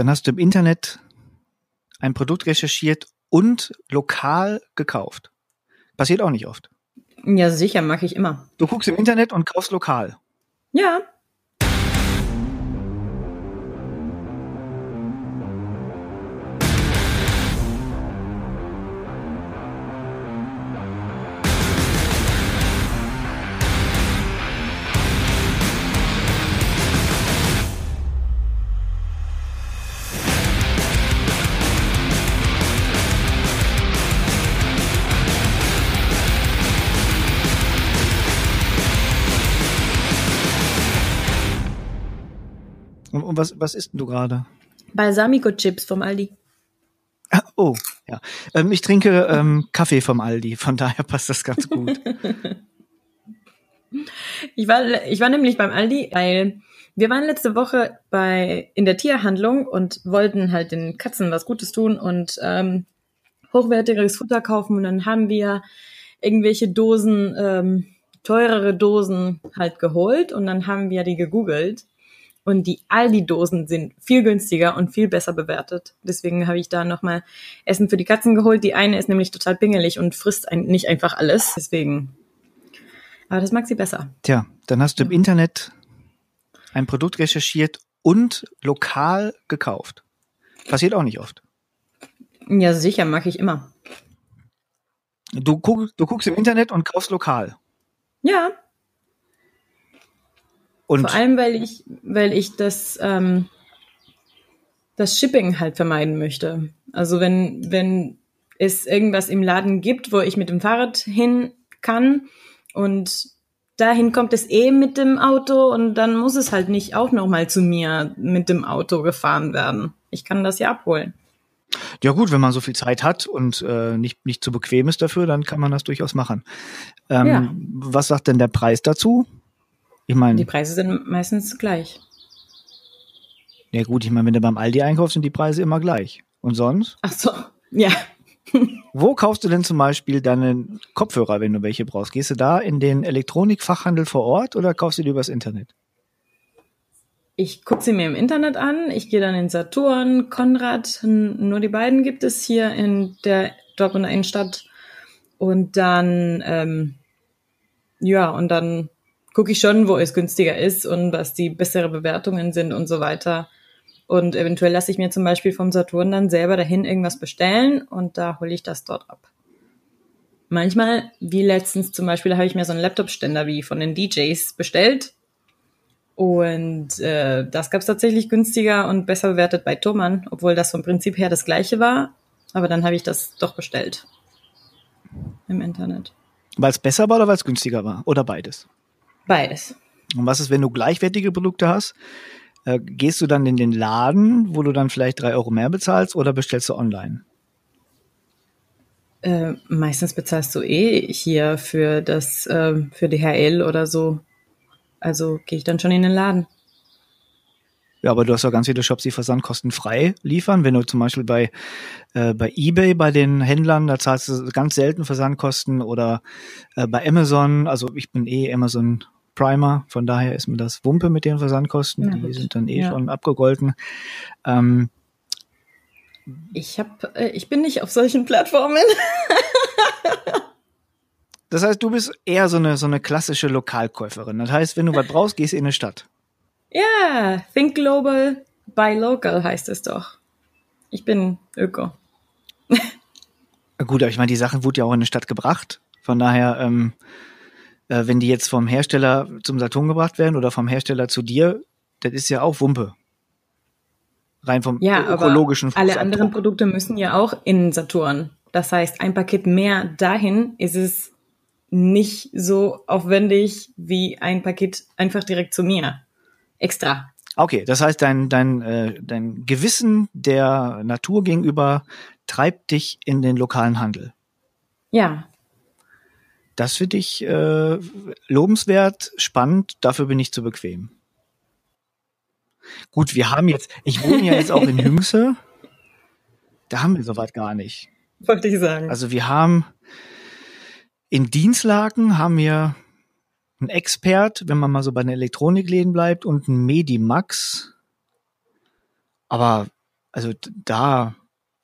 dann hast du im Internet ein Produkt recherchiert und lokal gekauft. Passiert auch nicht oft. Ja, sicher, mache ich immer. Du guckst im Internet und kaufst lokal. Ja. Und, was, was isst denn du gerade? Balsamico-Chips vom Aldi. Ah, Oh, ja. Ähm, ich trinke ähm, Kaffee vom Aldi, von daher passt das ganz gut. Ich war, ich war nämlich beim Aldi, weil wir waren letzte Woche bei in der Tierhandlung und wollten halt den Katzen was Gutes tun und ähm, hochwertigeres Futter kaufen und dann haben wir irgendwelche Dosen, ähm, teurere Dosen halt geholt und dann haben wir die gegoogelt und die Aldi-Dosen sind viel günstiger und viel besser bewertet. Deswegen habe ich da nochmal Essen für die Katzen geholt. Die eine ist nämlich total pingelig und frisst ein, nicht einfach alles. Deswegen. Aber das mag sie besser. Tja, dann hast du im Internet ein Produkt recherchiert und lokal gekauft. Passiert auch nicht oft. Ja, sicher, mag ich immer. Du, guck, du guckst im Internet und kaufst lokal. Ja, Und vor allem, weil ich, weil ich das, ähm, das Shipping halt vermeiden möchte. Also wenn, wenn es irgendwas im Laden gibt, wo ich mit dem Fahrrad hin kann und dahin kommt es eh mit dem Auto und dann muss es halt nicht auch nochmal zu mir mit dem Auto gefahren werden. Ich kann das ja abholen. ja gut, wenn man so viel Zeit hat und äh, nicht, nicht zu bequem ist dafür, dann kann man das durchaus machen. Ähm, Ja. Was sagt denn der Preis dazu? Ich meine, Die Preise sind meistens gleich. ja gut, ich meine, wenn du beim Aldi einkaufst, sind die Preise immer gleich. Und sonst? Ach so, ja. Wo kaufst du denn zum Beispiel deine Kopfhörer, wenn du welche brauchst? Gehst du da in den Elektronikfachhandel vor Ort oder kaufst du die übers Internet? Ich gucke sie mir im Internet an. Ich gehe dann in Saturn, Konrad. Nur die beiden gibt es hier in der Dortmunder Innenstadt. Und dann, ähm, ja, und dann gucke ich schon, wo es günstiger ist und was die bessere Bewertungen sind und so weiter. Und eventuell lasse ich mir zum Beispiel vom Saturn dann selber dahin irgendwas bestellen und da hole ich das dort ab. Manchmal, wie letztens zum Beispiel, habe ich mir so einen Laptop-Ständer wie von den DJs bestellt und äh, das gab es tatsächlich günstiger und besser bewertet bei Thomann, obwohl das vom Prinzip her das gleiche war. Aber dann habe ich das doch bestellt. Im Internet. Weil es besser war oder weil es günstiger war? Oder beides? Beides. Und was ist, wenn du gleichwertige Produkte hast? Äh, gehst du dann in den Laden, wo du dann vielleicht drei Euro mehr bezahlst oder bestellst du online? Äh, meistens bezahlst du eh hier für das, äh, für DHL oder so. Also gehe ich dann schon in den Laden. Ja, aber du hast ja ganz viele Shops, die versandkostenfrei liefern. Wenn du zum Beispiel bei, äh, bei eBay, bei den Händlern, da zahlst du ganz selten Versandkosten oder äh, bei Amazon, also ich bin eh Amazon Primer, von daher ist mir das Wumpe mit den Versandkosten, Na die gut. sind dann eh Ja. schon abgegolten. Ähm, Ich hab, äh, ich bin nicht auf solchen Plattformen. das heißt, du bist eher so eine, so eine klassische Lokalkäuferin. Das heißt, wenn du was brauchst, gehst du in eine Stadt. Ja, Think Global, Buy Local heißt es doch. Ich bin Öko. Gut, aber ich meine, die Sachen wurden ja auch in eine Stadt gebracht. Von daher, ähm, äh, wenn die jetzt vom Hersteller zum Saturn gebracht werden oder vom Hersteller zu dir, das ist ja auch Wumpe. Rein vom Ja, aber ökologischen alle Fußabdruck. anderen Produkte müssen ja auch in Saturn. Das heißt, ein Paket mehr dahin ist es nicht so aufwendig wie ein Paket einfach direkt zu mir. Extra. Okay, das heißt, dein, dein, äh, dein Gewissen der Natur gegenüber treibt dich in den lokalen Handel. Ja, Das finde ich äh, lobenswert, spannend, dafür bin ich zu bequem. Gut, wir haben jetzt, ich wohne ja jetzt auch in Hüngse. Da haben wir soweit gar nicht. wollte ich sagen. Also wir haben in Dienstlaken haben wir einen Expert, wenn man mal so bei den Elektronikläden bleibt, und einen Medimax. Aber also da,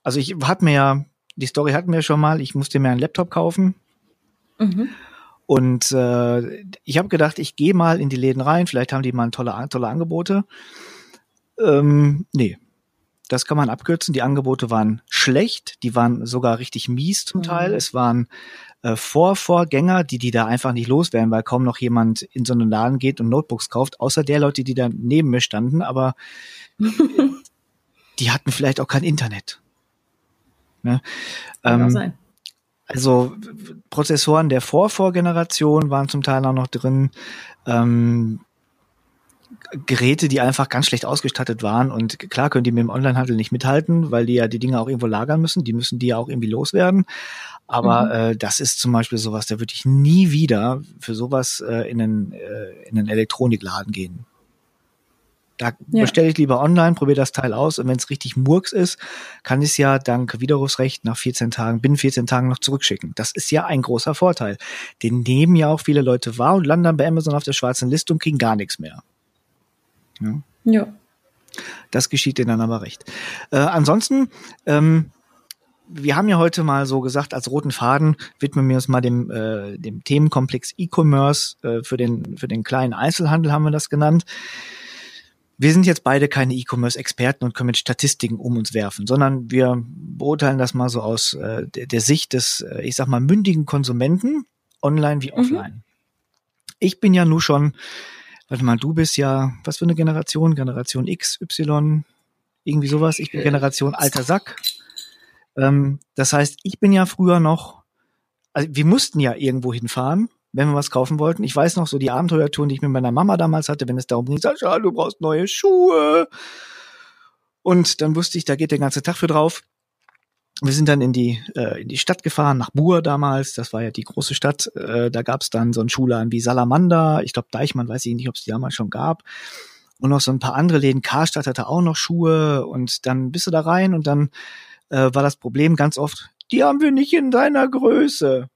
also ich hatte mir ja, die Story hatten wir schon mal, ich musste mir einen Laptop kaufen. Mhm. Und äh, ich habe gedacht, ich gehe mal in die Läden rein, vielleicht haben die mal tolle, tolle Angebote. Ähm, nee, das kann man abkürzen. Die Angebote waren schlecht, die waren sogar richtig mies zum Teil. Mhm. Es waren äh, Vorvorgänger, die die da einfach nicht loswerden, weil kaum noch jemand in so einen Laden geht und Notebooks kauft, außer der Leute, die da neben mir standen. Aber die hatten vielleicht auch kein Internet. Ne? Ähm, sein. Also Prozessoren der Vorvorgeneration waren zum Teil auch noch drin. Ähm, Geräte, die einfach ganz schlecht ausgestattet waren. Und klar können die mit dem Onlinehandel nicht mithalten, weil die ja die Dinge auch irgendwo lagern müssen. Die müssen die ja auch irgendwie loswerden. Aber mhm. äh, das ist zum Beispiel sowas, da würde ich nie wieder für sowas äh, in, einen, äh, in einen Elektronikladen gehen. Da ja. bestelle ich lieber online, probiere das Teil aus und wenn es richtig Murks ist, kann ich es ja dank Widerrufsrecht nach 14 Tagen, binnen 14 Tagen noch zurückschicken. Das ist ja ein großer Vorteil. Den nehmen ja auch viele Leute wahr und landen dann bei Amazon auf der schwarzen Liste und kriegen gar nichts mehr. Ja. ja. Das geschieht denen dann aber recht. Äh, ansonsten, ähm, wir haben ja heute mal so gesagt, als roten Faden widmen wir uns mal dem, äh, dem Themenkomplex E-Commerce äh, für, den, für den kleinen Einzelhandel, haben wir das genannt. Wir sind jetzt beide keine E-Commerce-Experten und können mit Statistiken um uns werfen, sondern wir beurteilen das mal so aus äh, der, der, Sicht des, äh, ich sag mal, mündigen Konsumenten, online wie mhm. offline. Mhm. Ich bin ja nur schon warte mal, du bist ja, was für eine Generation? Generation X, Y, irgendwie sowas. Ich bin Generation alter Sack. Ähm, das heißt, ich bin ja früher noch, also wir mussten ja irgendwo hinfahren, wenn wir was kaufen wollten. Ich weiß noch so die Abenteuertouren, die ich mit meiner Mama damals hatte, wenn es darum ging, Sascha, du brauchst neue Schuhe. Und dann wusste ich, da geht der ganze Tag für drauf wir sind dann in die, äh, in die Stadt gefahren, nach Buhr damals, das war ja die große Stadt. Äh, da gab es dann so einen Schuhladen wie Salamander, ich glaube Deichmann, weiß ich nicht, ob es die damals schon gab. Und noch so ein paar andere Läden, Karstadt hatte auch noch Schuhe und dann bist du da rein und dann äh, war das Problem ganz oft, die haben wir nicht in deiner Größe.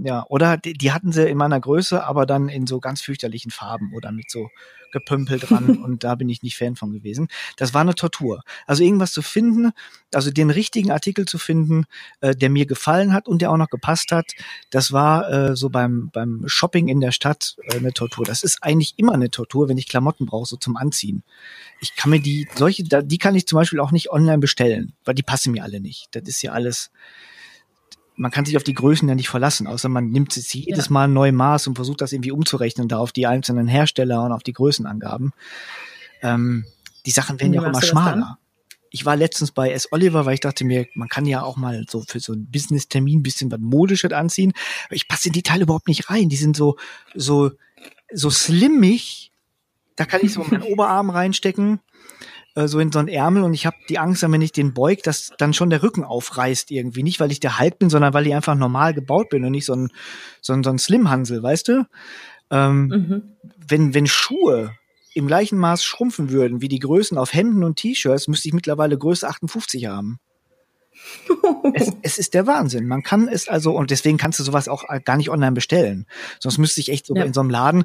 Ja, oder die, die hatten sie in meiner Größe, aber dann in so ganz fürchterlichen Farben oder mit so Gepümpel dran und da bin ich nicht Fan von gewesen. Das war eine Tortur. Also irgendwas zu finden, also den richtigen Artikel zu finden, äh, der mir gefallen hat und der auch noch gepasst hat, das war äh, so beim, beim Shopping in der Stadt äh, eine Tortur. Das ist eigentlich immer eine Tortur, wenn ich Klamotten brauche, so zum Anziehen. Ich kann mir die, solche, die kann ich zum Beispiel auch nicht online bestellen, weil die passen mir alle nicht. Das ist ja alles, man kann sich auf die Größen ja nicht verlassen, außer man nimmt sich jedes ja. Mal ein neues Maß und versucht das irgendwie umzurechnen, da auf die einzelnen Hersteller und auf die Größenangaben. Ähm, die Sachen werden ja auch immer schmaler. Ich war letztens bei S. Oliver, weil ich dachte mir, man kann ja auch mal so für so einen Business-Termin ein bisschen was Modisches anziehen. Aber ich passe in die Teile überhaupt nicht rein. Die sind so, so, so slimmig. Da kann ich so meinen Oberarm reinstecken äh, so in so einen Ärmel und ich habe die Angst, wenn ich den beug, dass dann schon der Rücken aufreißt irgendwie. Nicht, weil ich der Hulk bin, sondern weil ich einfach normal gebaut bin und nicht so ein, so ein, so ein Slim-Hansel, weißt du? Ähm, mhm. wenn, wenn Schuhe im gleichen Maß schrumpfen würden wie die Größen auf Hemden und T-Shirts, müsste ich mittlerweile Größe 58 haben es, es, ist der Wahnsinn. Man kann es also, und deswegen kannst du sowas auch gar nicht online bestellen. Sonst müsste ich echt so ja. in so einem Laden,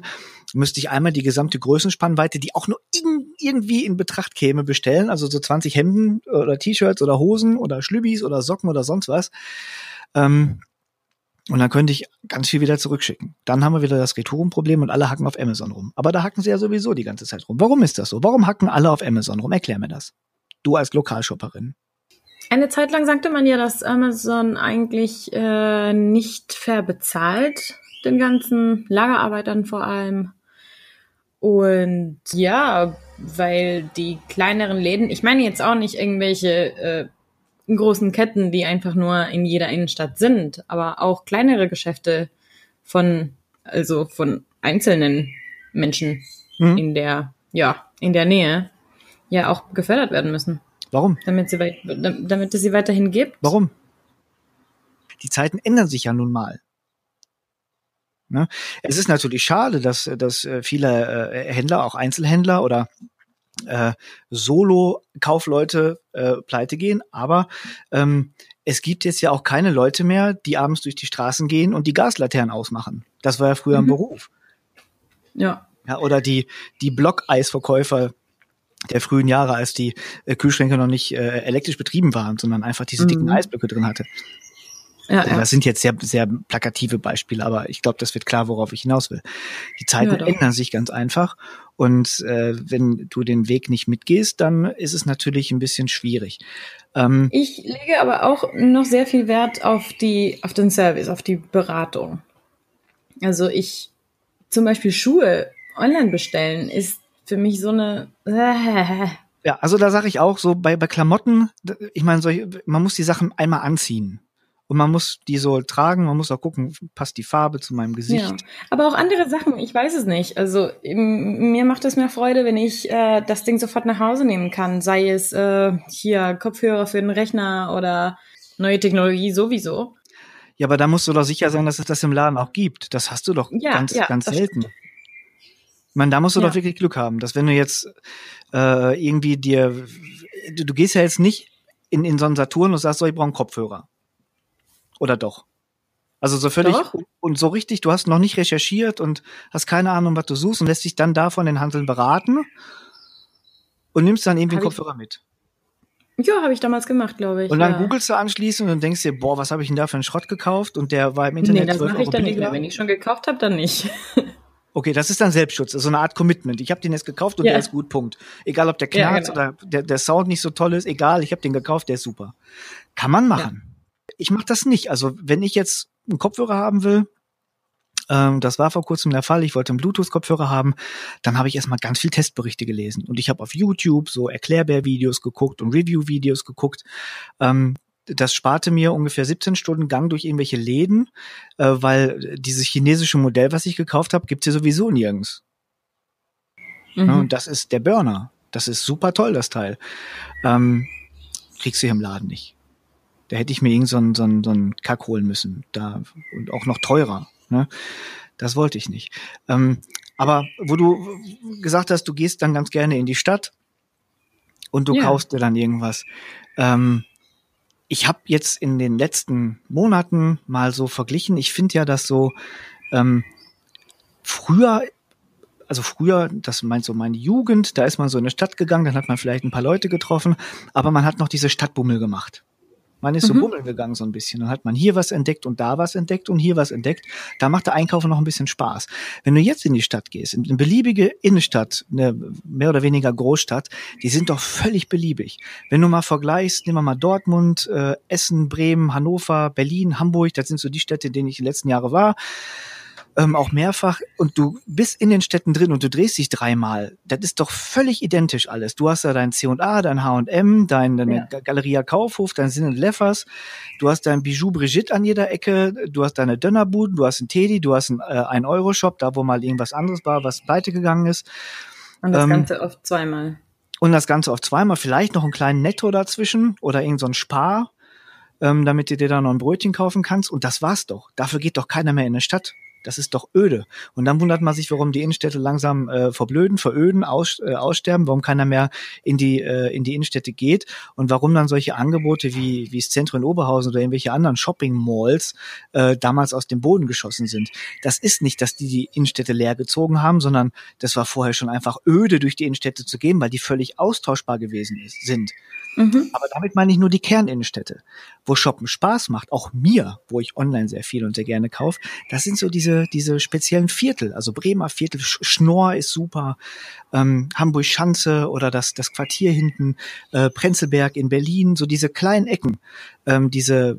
müsste ich einmal die gesamte Größenspannweite, die auch nur in, irgendwie in Betracht käme, bestellen. Also so 20 Hemden oder T-Shirts oder Hosen oder Schlübbis oder Socken oder sonst was. Ähm, und dann könnte ich ganz viel wieder zurückschicken. Dann haben wir wieder das Retourenproblem und alle hacken auf Amazon rum. Aber da hacken sie ja sowieso die ganze Zeit rum. Warum ist das so? Warum hacken alle auf Amazon rum? Erklär mir das. Du als Lokalshopperin. Eine Zeit lang sagte man ja, dass Amazon eigentlich äh, nicht fair bezahlt, den ganzen Lagerarbeitern vor allem. Und ja, weil die kleineren Läden, ich meine jetzt auch nicht irgendwelche äh, großen Ketten, die einfach nur in jeder Innenstadt sind, aber auch kleinere Geschäfte von, also von einzelnen Menschen mhm. in der, ja, in der Nähe, ja auch gefördert werden müssen. Warum? Damit, sie damit es sie weiterhin gibt. Warum? Die Zeiten ändern sich ja nun mal. Ne? Es ist natürlich schade, dass, dass äh, viele äh, Händler, auch Einzelhändler oder äh, Solo-Kaufleute äh, pleite gehen, aber ähm, es gibt jetzt ja auch keine Leute mehr, die abends durch die Straßen gehen und die Gaslaternen ausmachen. Das war ja früher mhm. ein Beruf. Ja. Ja, oder die, die Blockeisverkäufer, der frühen Jahre, als die äh, Kühlschränke noch nicht äh, elektrisch betrieben waren, sondern einfach diese dicken mhm. Eisblöcke drin hatte. Ja, ja. Das sind jetzt sehr, sehr plakative Beispiele, aber ich glaube, das wird klar, worauf ich hinaus will. Die Zeiten ja, ändern sich ganz einfach und äh, wenn du den Weg nicht mitgehst, dann ist es natürlich ein bisschen schwierig. Ähm, ich lege aber auch noch sehr viel Wert auf die, auf den Service, auf die Beratung. Also ich zum Beispiel Schuhe online bestellen ist für mich so eine. Äh, ja, also da sage ich auch so bei bei Klamotten, ich meine, man muss die Sachen einmal anziehen. Und man muss die so tragen, man muss auch gucken, passt die Farbe zu meinem Gesicht. Ja. Aber auch andere Sachen, ich weiß es nicht. Also mir macht es mehr Freude, wenn ich äh, das Ding sofort nach Hause nehmen kann. Sei es äh, hier Kopfhörer für den Rechner oder neue Technologie sowieso. Ja, aber da musst du doch sicher sein, dass es das im Laden auch gibt. Das hast du doch ja, ganz, ja, ganz selten. Stimmt. Ich meine, da musst du ja. doch wirklich Glück haben, dass wenn du jetzt äh, irgendwie dir, du, du gehst ja jetzt nicht in, in so einen Saturn und sagst so, ich brauche einen Kopfhörer. Oder doch? Also so völlig doch. und so richtig, du hast noch nicht recherchiert und hast keine Ahnung, was du suchst und lässt dich dann davon den Handeln beraten und nimmst dann irgendwie hab einen Kopfhörer mit. Ja, habe ich damals gemacht, glaube ich. Und dann ja. googelst du anschließend und denkst dir, boah, was habe ich denn da für einen Schrott gekauft? Und der war im Internet. Nee, das mache ich dann nicht mehr. Wenn ich schon gekauft habe, dann nicht. Okay, das ist dann Selbstschutz, das ist so eine Art Commitment. Ich habe den jetzt gekauft und ja. der ist gut, Punkt. Egal, ob der knarzt ja, genau. oder der, der Sound nicht so toll ist, egal, ich habe den gekauft, der ist super. Kann man machen. Ja ich mache das nicht. Also wenn ich jetzt einen Kopfhörer haben will, ähm, das war vor kurzem der Fall, ich wollte einen Bluetooth-Kopfhörer haben, dann habe ich erstmal ganz viel Testberichte gelesen. Und ich habe auf YouTube so Erklärbär-Videos geguckt und Review-Videos geguckt. Ähm, das sparte mir ungefähr 17 Stunden Gang durch irgendwelche Läden, äh, weil dieses chinesische Modell, was ich gekauft habe, gibt's hier sowieso nirgends. Mhm. Ja, und das ist der Burner. Das ist super toll, das Teil. Ähm, kriegst du hier im Laden nicht. Da hätte ich mir irgend so einen, so einen, so einen Kack holen müssen. Da, und auch noch teurer. Ne? Das wollte ich nicht. Ähm, aber wo du gesagt hast, du gehst dann ganz gerne in die Stadt und du ja. kaufst dir dann irgendwas. Ähm, ich habe jetzt in den letzten Monaten mal so verglichen. Ich finde ja, dass so ähm, früher also früher, das meint so meine Jugend, da ist man so in eine Stadt gegangen, dann hat man vielleicht ein paar Leute getroffen, aber man hat noch diese Stadtbummel gemacht. Man ist mhm. so bummeln gegangen so ein bisschen. Dann hat man hier was entdeckt und da was entdeckt und hier was entdeckt. Da macht der Einkaufen noch ein bisschen Spaß. Wenn du jetzt in die Stadt gehst, in eine beliebige Innenstadt, eine mehr oder weniger Großstadt, die sind doch völlig beliebig. Wenn du mal vergleichst, nehmen wir mal Dortmund, äh, Essen, Bremen, Hannover, Berlin, Hamburg, das sind so die Städte, in denen ich die letzten Jahre war ähm, auch mehrfach und du bist in den Städten drin und du drehst dich dreimal. Das ist doch völlig identisch alles. Du hast da dein C&A, dein H&M, dein, deine ja. Galeria Kaufhof, dein Sinn Leffers, du hast dein Bijou Brigitte an jeder Ecke, du hast deine Dönerbuden, du hast einen Teddy, du hast einen äh, ein Euro Shop, da wo mal irgendwas anderes war, was pleite gegangen ist. Und das ähm, Ganze oft zweimal. Und das Ganze auf zweimal, vielleicht noch einen kleinen Netto dazwischen oder irgend so ein Spar, ähm, damit du dir da noch ein Brötchen kaufen kannst. Und das war's doch. Dafür geht doch keiner mehr in eine Stadt. Das ist doch öde. Und dann wundert man sich, warum die Innenstädte langsam äh, verblöden, veröden, aus, äh, aussterben, warum keiner mehr in die, äh, in die Innenstädte geht und warum dann solche Angebote wie, wie das Zentrum in Oberhausen oder irgendwelche anderen Shopping-Malls äh, damals aus dem Boden geschossen sind. Das ist nicht, dass die die Innenstädte leer gezogen haben, sondern das war vorher schon einfach öde, durch die Innenstädte zu gehen, weil die völlig austauschbar gewesen ist, sind. Mhm. Aber damit meine ich nur die Kerninnenstädte, wo Shoppen Spaß macht, auch mir, wo ich online sehr viel und sehr gerne kaufe. Das sind so diese, diese speziellen Viertel, also Bremer Viertel, Schnorr ist super, ähm, Hamburg Schanze oder das, das Quartier hinten, äh, Prenzlberg in Berlin, so diese kleinen Ecken, ähm, diese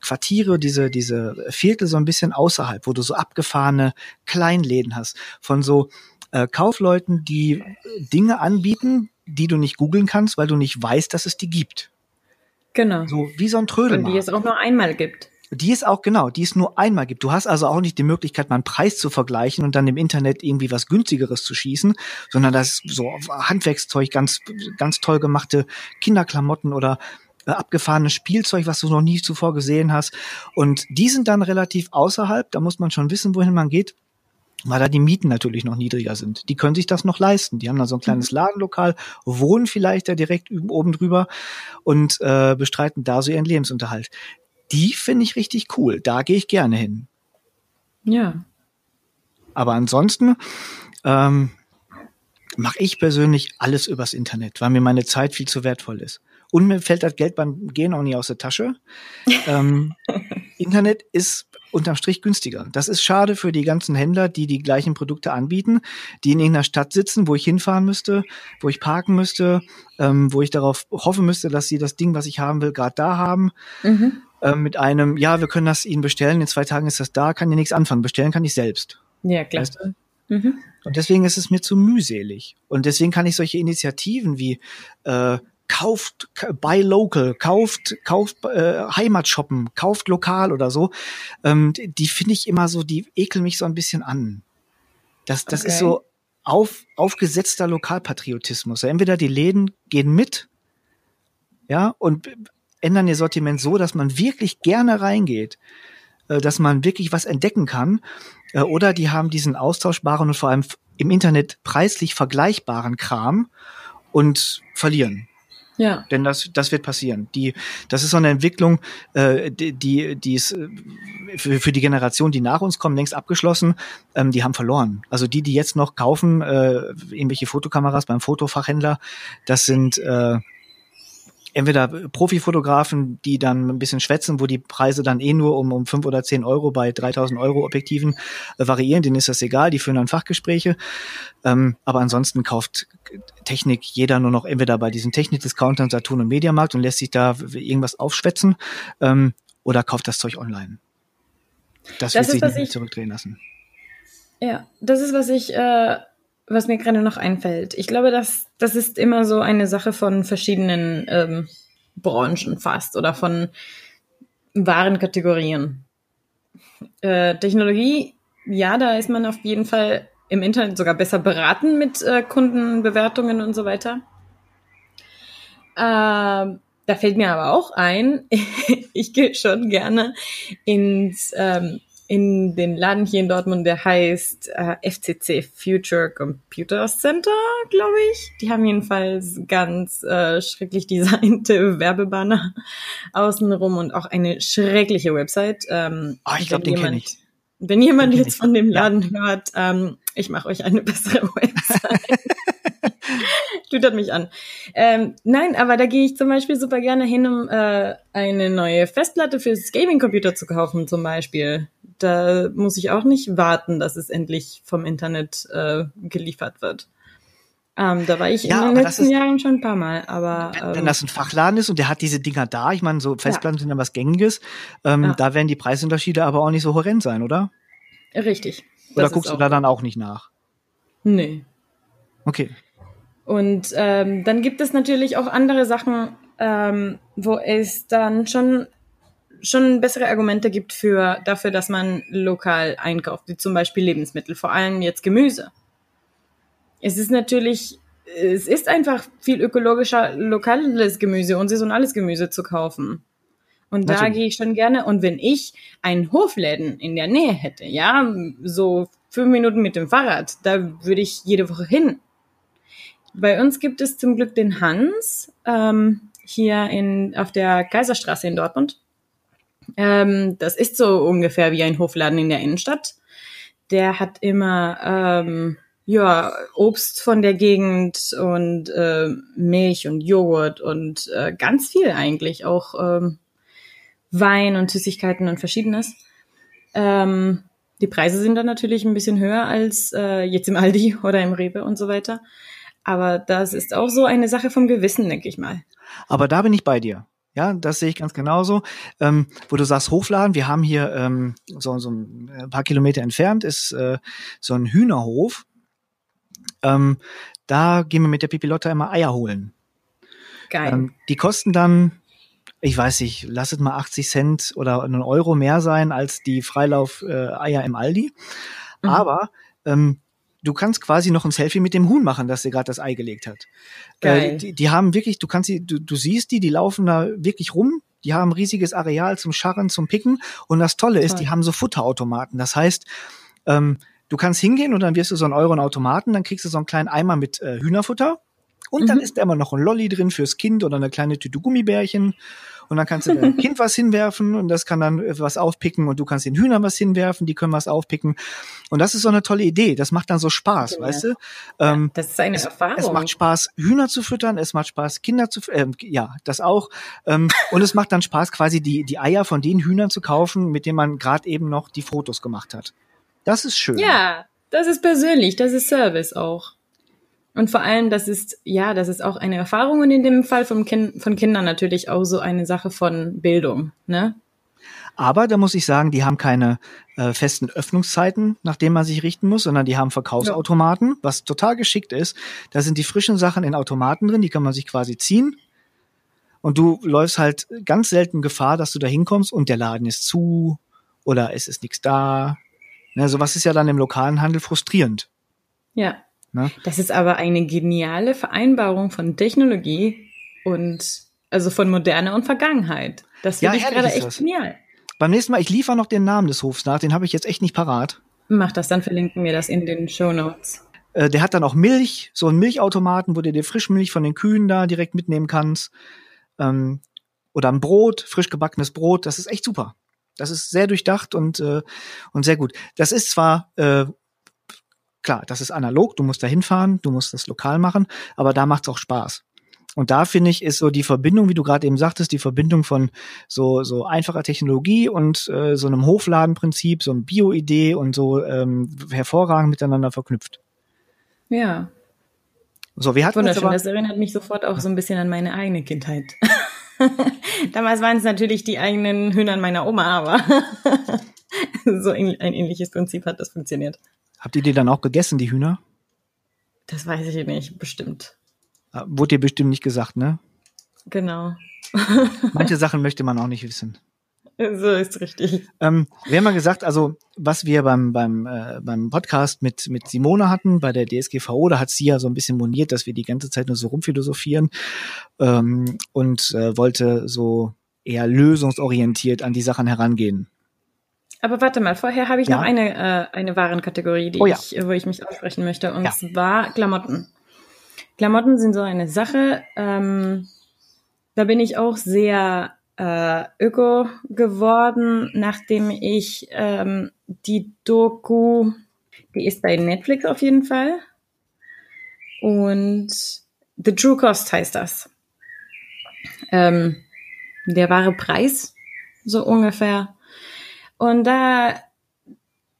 Quartiere, diese, diese Viertel so ein bisschen außerhalb, wo du so abgefahrene Kleinläden hast, von so äh, Kaufleuten, die Dinge anbieten, die du nicht googeln kannst, weil du nicht weißt, dass es die gibt. Genau. So wie so ein Trödel. Und die es auch nur einmal gibt. Die es auch, genau, die es nur einmal gibt. Du hast also auch nicht die Möglichkeit, mal einen Preis zu vergleichen und dann im Internet irgendwie was günstigeres zu schießen, sondern das ist so Handwerkszeug, ganz, ganz toll gemachte Kinderklamotten oder äh, abgefahrenes Spielzeug, was du noch nie zuvor gesehen hast. Und die sind dann relativ außerhalb, da muss man schon wissen, wohin man geht weil da die Mieten natürlich noch niedriger sind. Die können sich das noch leisten. Die haben da so ein kleines mhm. Ladenlokal, wohnen vielleicht da direkt oben drüber und äh, bestreiten da so ihren Lebensunterhalt. Die finde ich richtig cool. Da gehe ich gerne hin. Ja. Aber ansonsten, ähm, mache ich persönlich alles übers Internet, weil mir meine Zeit viel zu wertvoll ist. Und mir fällt das Geld beim Gehen auch nie aus der Tasche. ähm, Internet ist unterm Strich günstiger. Das ist schade für die ganzen Händler, die die gleichen Produkte anbieten, die in irgendeiner Stadt sitzen, wo ich hinfahren müsste, wo ich parken müsste, ähm, wo ich darauf hoffen müsste, dass sie das Ding, was ich haben will, gerade da haben. Mhm. Ähm, mit einem, ja, wir können das Ihnen bestellen, in zwei Tagen ist das da, kann ihr nichts anfangen. Bestellen kann ich selbst. Ja, klar. Weißt du? mhm. Und deswegen ist es mir zu mühselig. Und deswegen kann ich solche Initiativen wie äh, kauft buy local, kauft kauft äh, Heimatshoppen, kauft lokal oder so. Ähm, die, die finde ich immer so, die ekeln mich so ein bisschen an. Das das okay. ist so auf aufgesetzter Lokalpatriotismus. Entweder die Läden gehen mit, ja, und ändern ihr Sortiment so, dass man wirklich gerne reingeht, äh, dass man wirklich was entdecken kann. Äh, oder die haben diesen austauschbaren und vor allem im Internet preislich vergleichbaren Kram und verlieren. Ja. Denn das, das wird passieren. Die, das ist so eine Entwicklung, äh, die, die, ist äh, für, für die Generation, die nach uns kommen, längst abgeschlossen. Ähm, die haben verloren. Also die, die jetzt noch kaufen, äh, irgendwelche Fotokameras beim Fotofachhändler, das sind äh, entweder Profifotografen, die dann ein bisschen schwätzen, wo die Preise dann eh nur um, um fünf oder zehn Euro bei 3000 Euro Objektiven äh, variieren, denen ist das egal, die führen dann Fachgespräche. Ähm, aber ansonsten kauft Technik jeder nur noch entweder bei diesen Technik-Discountern Saturn und Mediamarkt und lässt sich da irgendwas aufschwätzen ähm, oder kauft das Zeug online. Das, das wird sich nicht ich, zurückdrehen lassen. Ja, das ist, was ich äh, was mir gerade noch einfällt. Ich glaube, dass das ist immer so eine Sache von verschiedenen ähm, Branchen fast oder von Warenkategorien. Äh, Technologie, ja, da ist man auf jeden Fall im Internet sogar besser beraten mit äh, Kundenbewertungen und so weiter. Äh, da fällt mir aber auch ein, ich gehe schon gerne ins ähm, in den Laden hier in Dortmund, der heißt äh, FCC Future Computer Center, glaube ich. Die haben jedenfalls ganz äh, schrecklich designte Werbebanner außenrum und auch eine schreckliche Website. Ähm, oh, ich glaube, den kenne ich. Wenn jemand jetzt von dem Laden ja. hört, ähm, ich mache euch eine bessere Website. Tütert mich an. Ähm, nein, aber da gehe ich zum Beispiel super gerne hin, um äh, eine neue Festplatte fürs Gaming-Computer zu kaufen, zum Beispiel. Da muss ich auch nicht warten, dass es endlich vom Internet äh, geliefert wird. Ähm, da war ich ja, in den letzten ist, Jahren schon ein paar Mal, aber wenn, ähm, wenn, das ein Fachladen ist und der hat diese Dinger da, ich meine, so Festplatten ja. sind ja was Gängiges, ähm, ja. da werden die Preisunterschiede aber auch nicht so horrend sein, oder? Richtig. Oder guckst du da dann auch nicht nach? Nee. Okay. Und ähm, dann gibt es natürlich auch andere Sachen, ähm, wo es dann schon schon bessere Argumente gibt für dafür, dass man lokal einkauft, wie zum Beispiel Lebensmittel, vor allem jetzt Gemüse. Es ist natürlich, es ist einfach viel ökologischer, lokales Gemüse und saisonales Gemüse zu kaufen. Und da gehe ich schon gerne. Und wenn ich einen Hofläden in der Nähe hätte, ja, so fünf Minuten mit dem Fahrrad, da würde ich jede Woche hin. Bei uns gibt es zum Glück den Hans ähm, hier in, auf der Kaiserstraße in Dortmund. Ähm, das ist so ungefähr wie ein Hofladen in der Innenstadt. Der hat immer ähm, ja Obst von der Gegend und äh, Milch und Joghurt und äh, ganz viel eigentlich auch ähm, Wein und Süßigkeiten und verschiedenes. Ähm, die Preise sind dann natürlich ein bisschen höher als äh, jetzt im Aldi oder im Rewe und so weiter. Aber das ist auch so eine Sache vom Gewissen, denke ich mal. Aber da bin ich bei dir. Ja, das sehe ich ganz genauso. Ähm, wo du sagst, Hofladen, wir haben hier ähm, so, so ein paar Kilometer entfernt ist äh, so ein Hühnerhof. Ähm, da gehen wir mit der Pipilotta immer Eier holen. Geil. Ähm, die kosten dann, ich weiß nicht, lass es mal 80 Cent oder einen Euro mehr sein als die Freilauf-Eier äh, im Aldi. Mhm. Aber ähm, du kannst quasi noch ein Selfie mit dem Huhn machen, das dir gerade das Ei gelegt hat. Äh, Geil. Äh, die, die, haben wirklich, du kannst sie, du, du siehst die, die laufen da wirklich rum. Die haben ein riesiges Areal zum Scharren, zum Picken. Und das Tolle ist, die haben so Futterautomaten. Das heißt, ähm, du kannst hingehen und dann wirst du so einen Euro in Automaten, dann kriegst du so einen kleinen Eimer mit äh, Hühnerfutter. Und mhm. dann ist da immer noch ein Lolli drin fürs Kind oder eine kleine Tüte Gummibärchen. Und dann kannst du deinem Kind was hinwerfen und das kann dann was aufpicken und du kannst den Hühnern was hinwerfen, die können was aufpicken. Und das ist so eine tolle Idee. Das macht dann so Spaß, Ja. weißt du? Ähm, Das ist eine es, Erfahrung. es macht Spaß, Hühner zu füttern, es macht Spaß, Kinder zu ähm, ja, das auch. Ähm, und es macht dann Spaß, quasi die, die Eier von den Hühnern zu kaufen, mit denen man gerade eben noch die Fotos gemacht hat. Das ist schön. Ja, das ist persönlich, das ist Service auch. Und vor allem, das ist, ja, das ist auch eine Erfahrung und in dem Fall von, kind, von Kindern natürlich auch so eine Sache von Bildung, ne? Aber da muss ich sagen, die haben keine äh, festen Öffnungszeiten, nach denen man sich richten muss, sondern die haben Verkaufsautomaten, was total geschickt ist. Da sind die frischen Sachen in Automaten drin, die kann man sich quasi ziehen. Und du läufst halt ganz selten Gefahr, dass du da hinkommst und der Laden ist zu oder es ist nichts da. Ne, sowas ist ja dann im lokalen Handel frustrierend. Ja. Ne? Das ist aber eine geniale Vereinbarung von Technologie und also von Moderne und Vergangenheit. Das Ja, finde ich herrlich gerade echt das. genial. Beim nächsten Mal, ich liefere noch den Namen des Hofs nach, den habe ich jetzt echt nicht parat. Mach das, dann verlinken wir das in den Show Notes. Äh, der hat dann auch Milch, so einen Milchautomaten, wo du dir Frischmilch von den Kühen da direkt mitnehmen kannst. Ähm, oder ein Brot, frisch gebackenes Brot. Das ist echt super. Das ist sehr durchdacht und, äh, und sehr gut. Das ist zwar, äh, klar, das ist analog, du musst da hinfahren, du musst das lokal machen, aber da macht's auch Spaß. Und da finde ich, ist so die Verbindung, wie du gerade eben sagtest, die Verbindung von so, so einfacher Technologie und äh, so einem Hofladenprinzip, so einem Bio-Idee und so ähm, hervorragend miteinander verknüpft. Ja, So, wir hatten wunderschön. aber, Das erinnert mich sofort auch so ein bisschen an meine eigene Kindheit. Damals waren es natürlich die eigenen Hühner meiner Oma, aber so ein ähnliches Prinzip hat das funktioniert. Habt ihr die dann auch gegessen, die Hühner? Das weiß ich nicht, bestimmt. Äh, Wurde dir bestimmt nicht gesagt, ne? Genau. Manche Sachen möchte man auch nicht wissen. So ist richtig. Ähm, wir haben mal gesagt, also was wir beim beim äh, beim Podcast mit mit Simone hatten bei der DSGVO, da hat sie ja so ein bisschen moniert, dass wir die ganze Zeit nur so rumphilosophieren ähm, und äh, wollte so eher lösungsorientiert an die Sachen herangehen. Aber warte mal, vorher habe ich Ja. noch eine, äh, eine Warenkategorie, die Oh ja. ich, wo ich mich aussprechen möchte, und Ja. zwar Klamotten. Klamotten sind so eine Sache, ähm, da bin ich auch sehr äh, öko geworden, nachdem ich ähm, die Doku, die ist bei Netflix auf jeden Fall, und The True Cost heißt das. Ähm, der wahre Preis, so ungefähr. Und da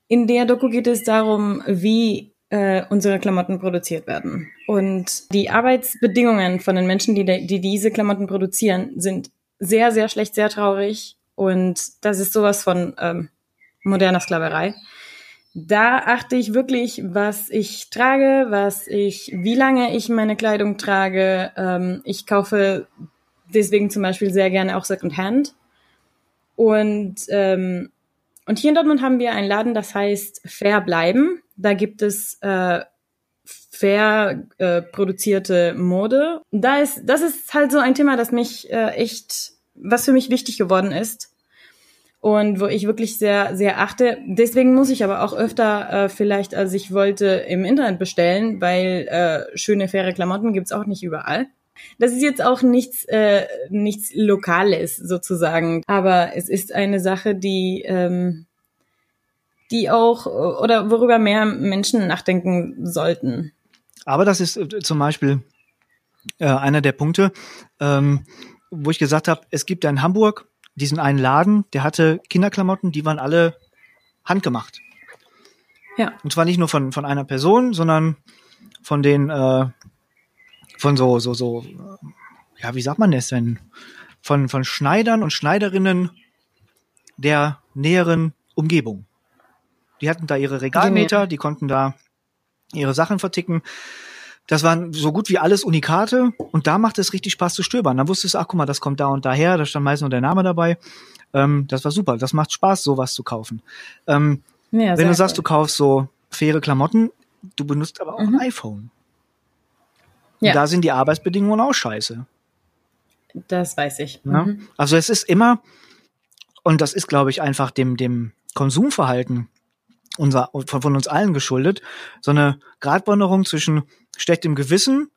in der Doku geht es darum, wie äh, unsere Klamotten produziert werden. Und die Arbeitsbedingungen von den Menschen, die, die diese Klamotten produzieren, sind sehr, sehr schlecht, sehr traurig. Und das ist sowas von ähm, moderner Sklaverei. Da achte ich wirklich, was ich trage, was ich, wie lange ich meine Kleidung trage. Ähm, ich kaufe deswegen zum Beispiel sehr gerne auch Secondhand. Und ähm, und hier in Dortmund haben wir einen Laden, das heißt Fair bleiben. Da gibt es äh, fair äh, produzierte Mode. Da ist, das ist halt so ein Thema, das mich äh, echt, was für mich wichtig geworden ist. Und wo ich wirklich sehr, sehr achte. Deswegen muss ich aber auch öfter äh, vielleicht, als ich wollte, im Internet bestellen, weil äh, schöne, faire Klamotten gibt's auch nicht überall. Das ist jetzt auch nichts, äh, nichts Lokales sozusagen, aber es ist eine Sache, die, ähm, die auch oder worüber mehr Menschen nachdenken sollten. Aber das ist äh, zum Beispiel äh, einer der Punkte, ähm, wo ich gesagt habe, es gibt ja in Hamburg diesen einen Laden, der hatte Kinderklamotten, die waren alle handgemacht. Ja. Und zwar nicht nur von, von einer Person, sondern von den, äh, von so, so, so, ja, wie sagt man das denn? Von, von Schneidern und Schneiderinnen der näheren Umgebung. Die hatten da ihre Regalmeter, die konnten da ihre Sachen verticken. Das waren so gut wie alles Unikate und da macht es richtig Spaß zu stöbern. Dann wusstest du, ach guck mal, das kommt da und daher, da stand meist nur der Name dabei. Ähm, das war super, das macht Spaß, sowas zu kaufen. Ähm, ja wenn du sagst, du kaufst so faire Klamotten, du benutzt aber auch Mhm. ein iPhone. Ja. Da sind die Arbeitsbedingungen auch scheiße. das weiß ich. Ne? Mhm. Also es ist immer, und das ist, glaube ich, einfach dem, dem Konsumverhalten unser, von, von uns allen geschuldet, so eine Gratwanderung zwischen schlechtem Gewissen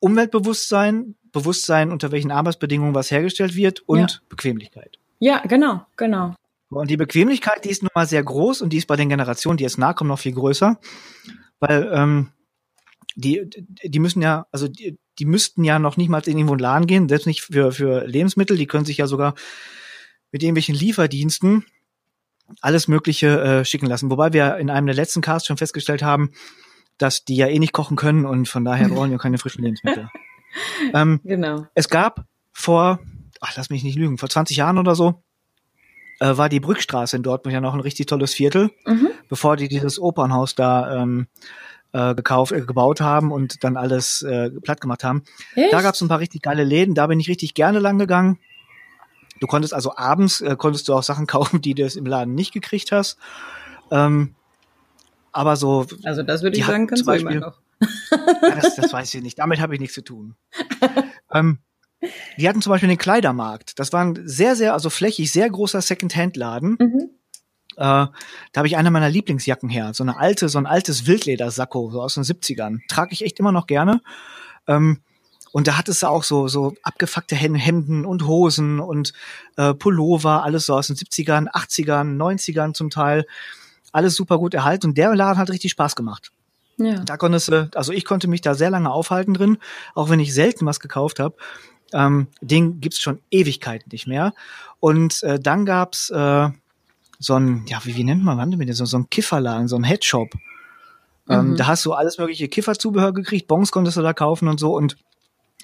Umweltbewusstsein, Bewusstsein, unter welchen Arbeitsbedingungen was hergestellt wird und Ja. Bequemlichkeit. Ja, genau, genau. Und die Bequemlichkeit, die ist nun mal sehr groß und die ist bei den Generationen, die jetzt nachkommen, noch viel größer, weil ähm, die, die müssen ja, also die, die müssten ja noch nicht mal in irgendwo einen Laden gehen, selbst nicht für, für Lebensmittel, die können sich ja sogar mit irgendwelchen Lieferdiensten alles Mögliche äh, schicken lassen. Wobei wir in einem der letzten Casts schon festgestellt haben, dass die ja eh nicht kochen können und von daher brauchen auch keine frischen Lebensmittel. ähm, Genau. es gab vor, ach, lass mich nicht lügen, vor 20 Jahren oder so, äh, war die Brückstraße in Dortmund ja noch ein richtig tolles Viertel, Mhm. bevor die dieses Opernhaus da ähm, äh, gekauft, äh, gebaut haben und dann alles äh, platt gemacht haben. Echt? Da gab es ein paar richtig geile Läden, da bin ich richtig gerne lang gegangen. Du konntest also abends, äh, konntest du auch Sachen kaufen, die du im Laden nicht gekriegt hast. Ähm, aber so, also das würde ich sagen, kannst zum du immer Beispiel- noch. Ja, das, das weiß ich nicht. Damit habe ich nichts zu tun. ähm, die hatten zum Beispiel den Kleidermarkt. Das war ein sehr, sehr, also flächig, sehr großer Second-Hand-Laden. Mhm. Äh, da habe ich eine meiner Lieblingsjacken her. So eine alte, so ein altes Wildledersacko, so aus den 70ern. Trage ich echt immer noch gerne. Ähm, und da hattest du auch so, so abgefuckte Hem- Hemden und Hosen und äh, Pullover, alles so aus den 70ern, 80ern, 90ern zum Teil. Alles super gut erhalten. Und der Laden hat richtig Spaß gemacht. Ja. Da konntest du, also ich konnte mich da sehr lange aufhalten drin, auch wenn ich selten was gekauft habe. Ähm, den gibt's schon Ewigkeiten nicht mehr. Und äh, dann gab's äh, so ein, ja, wie, wie nennt man, wann denn so, so ein Kifferladen, so ein Headshop. Ähm, Mhm. Da hast du alles mögliche Kifferzubehör gekriegt, Bons konntest du da kaufen und so. Und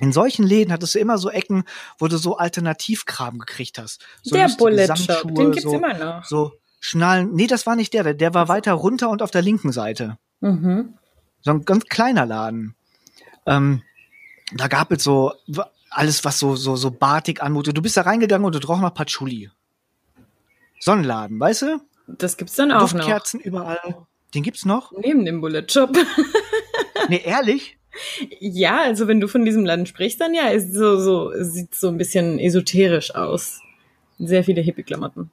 in solchen Läden hattest du immer so Ecken, wo du so Alternativkram gekriegt hast. So der Bullet Shop, den gibt's so, immer noch. so Schnallen. Nee, das war nicht der, der- war weiter runter und auf der linken Seite Mhm. so ein ganz kleiner Laden. Ähm, da gab es so alles, was so, so, so bartig anmutet. Du bist da reingegangen und du roch nach Patchouli. Sonnenladen, weißt du? Das gibt's dann auch noch. Duftkerzen überall. Den gibt's noch? Neben dem Bullet Shop. Nee, ehrlich? ja, also wenn du von diesem Laden sprichst, dann ja, ist so, so, sieht so ein bisschen esoterisch aus. Sehr viele Hippie-Klamotten.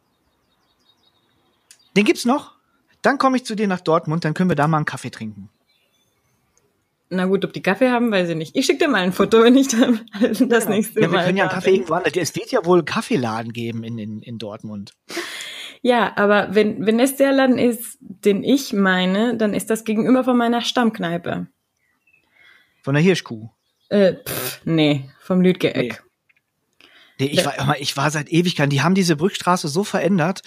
Den gibt's noch? Dann komme ich zu dir nach Dortmund, dann können wir da mal einen Kaffee trinken. Na gut, ob die Kaffee haben, weiß ich nicht. Ich schicke dir mal ein Foto, wenn ich dann das nächste Ja, Mal. wir können ja einen Kaffee irgendwo anders. Es wird ja wohl Kaffeeladen geben in, in, in Dortmund. Ja, aber wenn, wenn es der Laden ist, den ich meine, dann ist das gegenüber von meiner Stammkneipe. Von der Hirschkuh. Äh, pff, nee, vom Lüdgeeck. Nee. Nee, ich war, ich war seit Ewigkeiten. Die haben diese Brückstraße so verändert,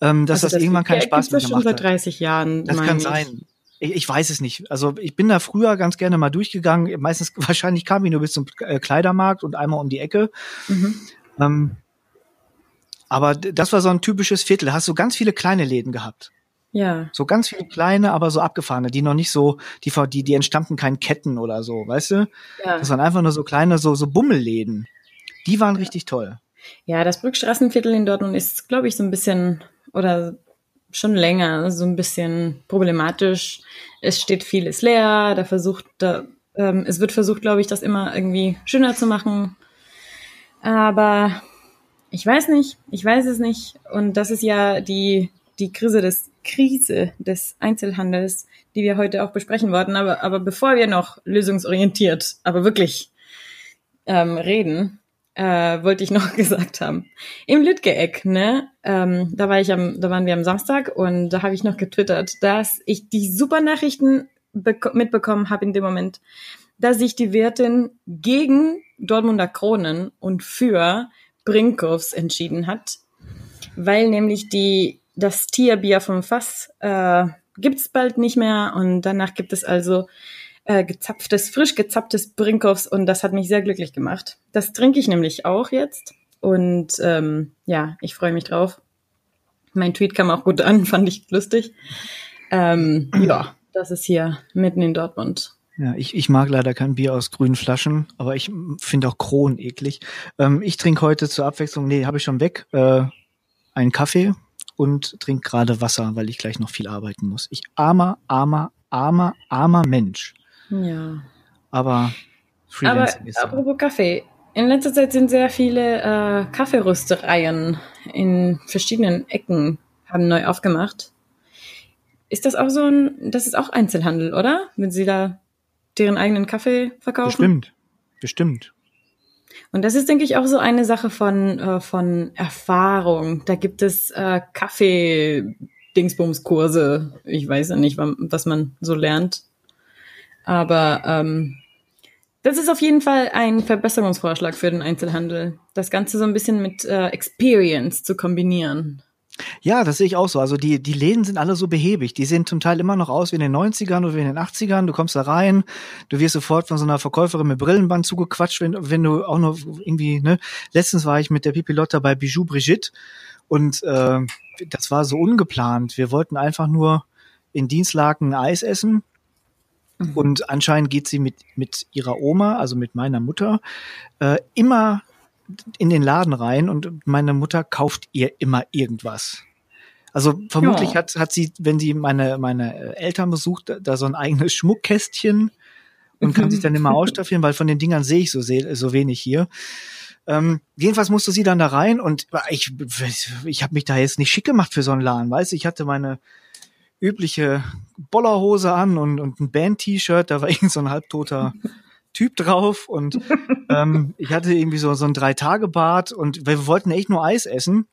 ähm, dass Also das, irgendwann keinen Spaß mehr gibt's ja schon gemacht seit hat. 30 Jahren. Das kann ich. sein. Ich, ich weiß es nicht. Also ich bin da früher ganz gerne mal durchgegangen. Meistens wahrscheinlich kam ich nur bis zum äh, Kleidermarkt und einmal um die Ecke. Mhm. Ähm, aber das war so ein typisches Viertel. Da hast du ganz viele kleine Läden gehabt. Ja, So ganz viele kleine, aber so abgefahrene, die noch nicht so, die, die, die entstammten keinen Ketten oder so, weißt du? ja. Das waren einfach nur so kleine, so, so Bummelläden. Die waren richtig toll. Ja, das Brückstraßenviertel in Dortmund ist, glaube ich, so ein bisschen oder schon länger so ein bisschen problematisch. Es steht vieles leer, da versucht, da, ähm, es wird versucht, glaube ich, das immer irgendwie schöner zu machen. Aber ich weiß nicht, ich weiß es nicht. Und das ist ja die, die Krise des, Krise des Einzelhandels, die wir heute auch besprechen wollten. Aber, aber bevor wir noch lösungsorientiert, aber wirklich ähm, reden, äh, wollte ich noch gesagt haben. Im Lütgeeck, ne, ähm, da war ich am, da waren wir am Samstag und da habe ich noch getwittert, dass ich die super Nachrichten beko- mitbekommen habe in dem Moment, dass sich die Wirtin gegen Dortmunder Kronen und für Brinkhoffs entschieden hat, weil nämlich die das Tierbier vom Fass äh, gibt's bald nicht mehr und danach gibt es also äh, gezapftes, frisch gezapftes Brinkhoffs und das hat mich sehr glücklich gemacht. Das trinke ich nämlich auch jetzt und ähm, ja, ich freue mich drauf. Mein Tweet kam auch gut an, fand ich lustig. Ähm, ja, das ist hier mitten in Dortmund. Ja, ich, ich mag leider kein Bier aus grünen Flaschen, aber ich finde auch Kronen eklig. Ähm, ich trinke heute zur Abwechslung, nee, habe ich schon weg, äh, einen Kaffee und trinke gerade Wasser, weil ich gleich noch viel arbeiten muss. Ich armer, armer, armer, armer Mensch. Ja. Aber Aber Freelancing ist so. apropos Kaffee. In letzter Zeit sind sehr viele äh, Kaffeeröstereien in verschiedenen Ecken haben neu aufgemacht. Ist das auch so ein, das ist auch Einzelhandel, oder? Wenn sie da deren eigenen Kaffee verkaufen? Bestimmt. bestimmt. Und das ist, denke ich, auch so eine Sache von, äh, von Erfahrung. Da gibt es äh, Kaffee-Dingsbums-Kurse. Ich weiß ja nicht, was man so lernt. Aber ähm, das ist auf jeden Fall ein Verbesserungsvorschlag für den Einzelhandel. Das Ganze so ein bisschen mit äh, Experience zu kombinieren. Ja, das sehe ich auch so. Also die, die Läden sind alle so behäbig. Die sehen zum Teil immer noch aus wie in den 90ern oder wie in den 80ern. Du kommst da rein, du wirst sofort von so einer Verkäuferin mit Brillenband zugequatscht, wenn, wenn du auch noch irgendwie, ne? Letztens war ich mit der Pipilotta bei Bijou Brigitte und äh, das war so ungeplant. Wir wollten einfach nur in Dienstlaken Eis essen. Mhm. Und anscheinend geht sie mit, mit ihrer Oma, also mit meiner Mutter, äh, immer in den Laden rein und meine Mutter kauft ihr immer irgendwas. Also vermutlich ja. hat, hat sie, wenn sie meine, meine Eltern besucht, da so ein eigenes Schmuckkästchen und kann sich dann immer ausstaffieren, weil von den Dingern sehe ich so, so wenig hier. Ähm, jedenfalls musste sie dann da rein und ich, ich habe mich da jetzt nicht schick gemacht für so einen Laden, weißt du, ich hatte meine übliche Bollerhose an und, und ein Band-T-Shirt, da war irgend so ein halbtoter Typ drauf und ähm, ich hatte irgendwie so, so ein Drei-Tage-Bad und wir wollten echt nur Eis essen.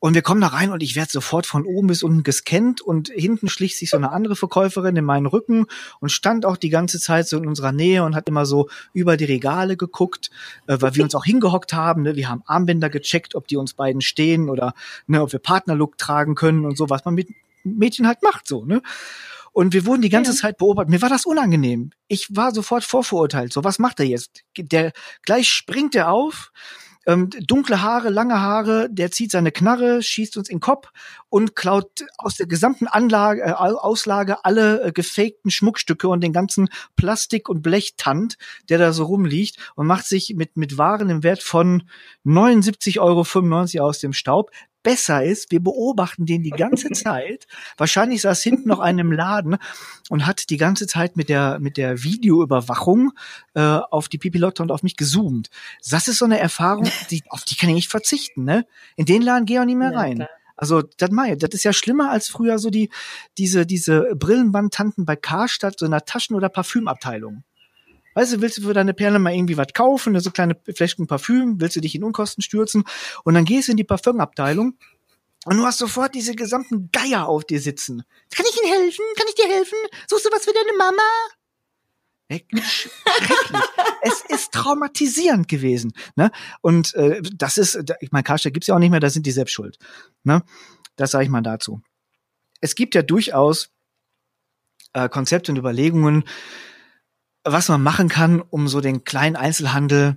Und wir kommen da rein und ich werde sofort von oben bis unten gescannt und hinten schlich sich so eine andere Verkäuferin in meinen Rücken und stand auch die ganze Zeit so in unserer Nähe und hat immer so über die Regale geguckt, äh, weil wir uns auch hingehockt haben. Ne? Wir haben Armbänder gecheckt, ob die uns beiden stehen oder ne, ob wir Partnerlook tragen können und so, was man mit Mädchen halt macht so. Ne? Und wir wurden die ganze ja. Zeit beobachtet. Mir war das unangenehm. Ich war sofort vorverurteilt. So, was macht er jetzt? Der gleich springt er auf. Ähm, dunkle Haare, lange Haare, der zieht seine Knarre, schießt uns in den Kopf und klaut aus der gesamten Anlage, äh, Auslage alle äh, gefakten Schmuckstücke und den ganzen Plastik- und Blechtand, der da so rumliegt und macht sich mit, mit Waren im Wert von 79,95 Euro aus dem Staub besser ist. Wir beobachten den die ganze Zeit. Wahrscheinlich saß hinten noch einer im Laden und hat die ganze Zeit mit der, mit der Videoüberwachung äh, auf die Pipilotte und auf mich gezoomt. Das ist so eine Erfahrung, die, auf die kann ich nicht verzichten. Ne? In den Laden gehe ich auch nicht mehr rein. Also das mal, das ist ja schlimmer als früher so die diese diese Brillenbandtanten bei Karstadt so in der Taschen- oder Parfümabteilung. Weißt du, willst du für deine Perle mal irgendwie was kaufen, so kleine Fläschchen Parfüm, willst du dich in Unkosten stürzen und dann gehst du in die Parfümabteilung und du hast sofort diese gesamten Geier auf dir sitzen. Kann ich Ihnen helfen? Kann ich dir helfen? Suchst du was für deine Mama? Schrecklich. es ist traumatisierend gewesen. Ne? Und äh, das ist, ich meine, Karstadt gibt's ja auch nicht mehr, da sind die selbst schuld. Ne? Das sage ich mal dazu. Es gibt ja durchaus äh, Konzepte und Überlegungen, was man machen kann, um so den kleinen Einzelhandel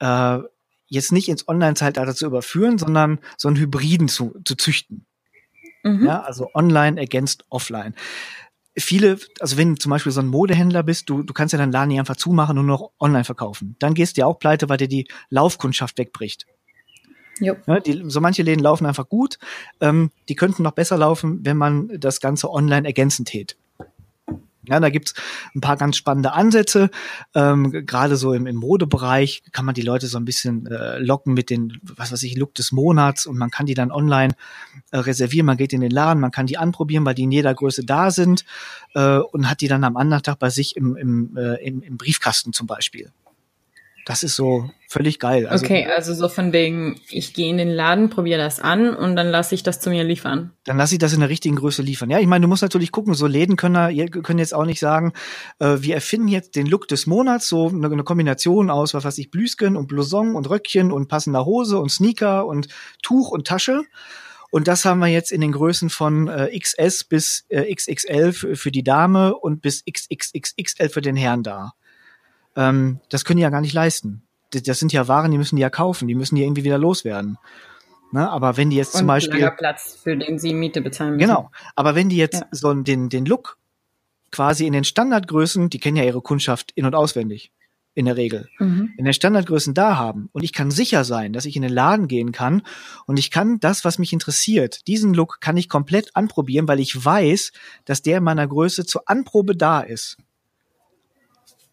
äh, jetzt nicht ins Online-Zeitalter zu überführen, sondern so einen Hybriden zu, zu züchten. Mhm. Ja, also online ergänzt offline. Viele, also wenn du zum Beispiel so ein Modehändler bist, du, du kannst ja deinen Laden nicht einfach zumachen und nur noch online verkaufen. Dann gehst du ja auch pleite, weil dir die Laufkundschaft wegbricht. Ja, die, so manche Läden laufen einfach gut. Ähm, die könnten noch besser laufen, wenn man das Ganze online ergänzend tät. Ja, da gibt's ein paar ganz spannende Ansätze. Ähm, Gerade so im, im Modebereich kann man die Leute so ein bisschen äh, locken mit den, was weiß ich, Look des Monats und man kann die dann online äh, reservieren. Man geht in den Laden, man kann die anprobieren, weil die in jeder Größe da sind äh, und hat die dann am anderen Tag bei sich im, im, äh, im, im Briefkasten zum Beispiel. Das ist so völlig geil. Also, okay, also so von wegen, ich gehe in den Laden, probiere das an und dann lasse ich das zu mir liefern. Dann lasse ich das in der richtigen Größe liefern. Ja, ich meine, du musst natürlich gucken, so Läden können, können jetzt auch nicht sagen, äh, wir erfinden jetzt den Look des Monats, so eine, eine Kombination aus, was weiß ich, Blüsken und Blouson und Röckchen und passender Hose und Sneaker und Tuch und Tasche. Und das haben wir jetzt in den Größen von äh, XS bis äh, XXL für, für die Dame und bis XXXXL für den Herrn da ähm, das können die ja gar nicht leisten. Das sind ja Waren, die müssen die ja kaufen, die müssen die irgendwie wieder loswerden. Ne? Aber wenn die jetzt Und zum Beispiel Platz, für den sie Miete bezahlen müssen. Genau. Aber wenn die jetzt ja. so den den Look quasi in den Standardgrößen, die kennen ja ihre Kundschaft in und auswendig in der Regel, mhm. in den Standardgrößen da haben und ich kann sicher sein, dass ich in den Laden gehen kann und ich kann das, was mich interessiert, diesen Look kann ich komplett anprobieren, weil ich weiß, dass der in meiner Größe zur Anprobe da ist.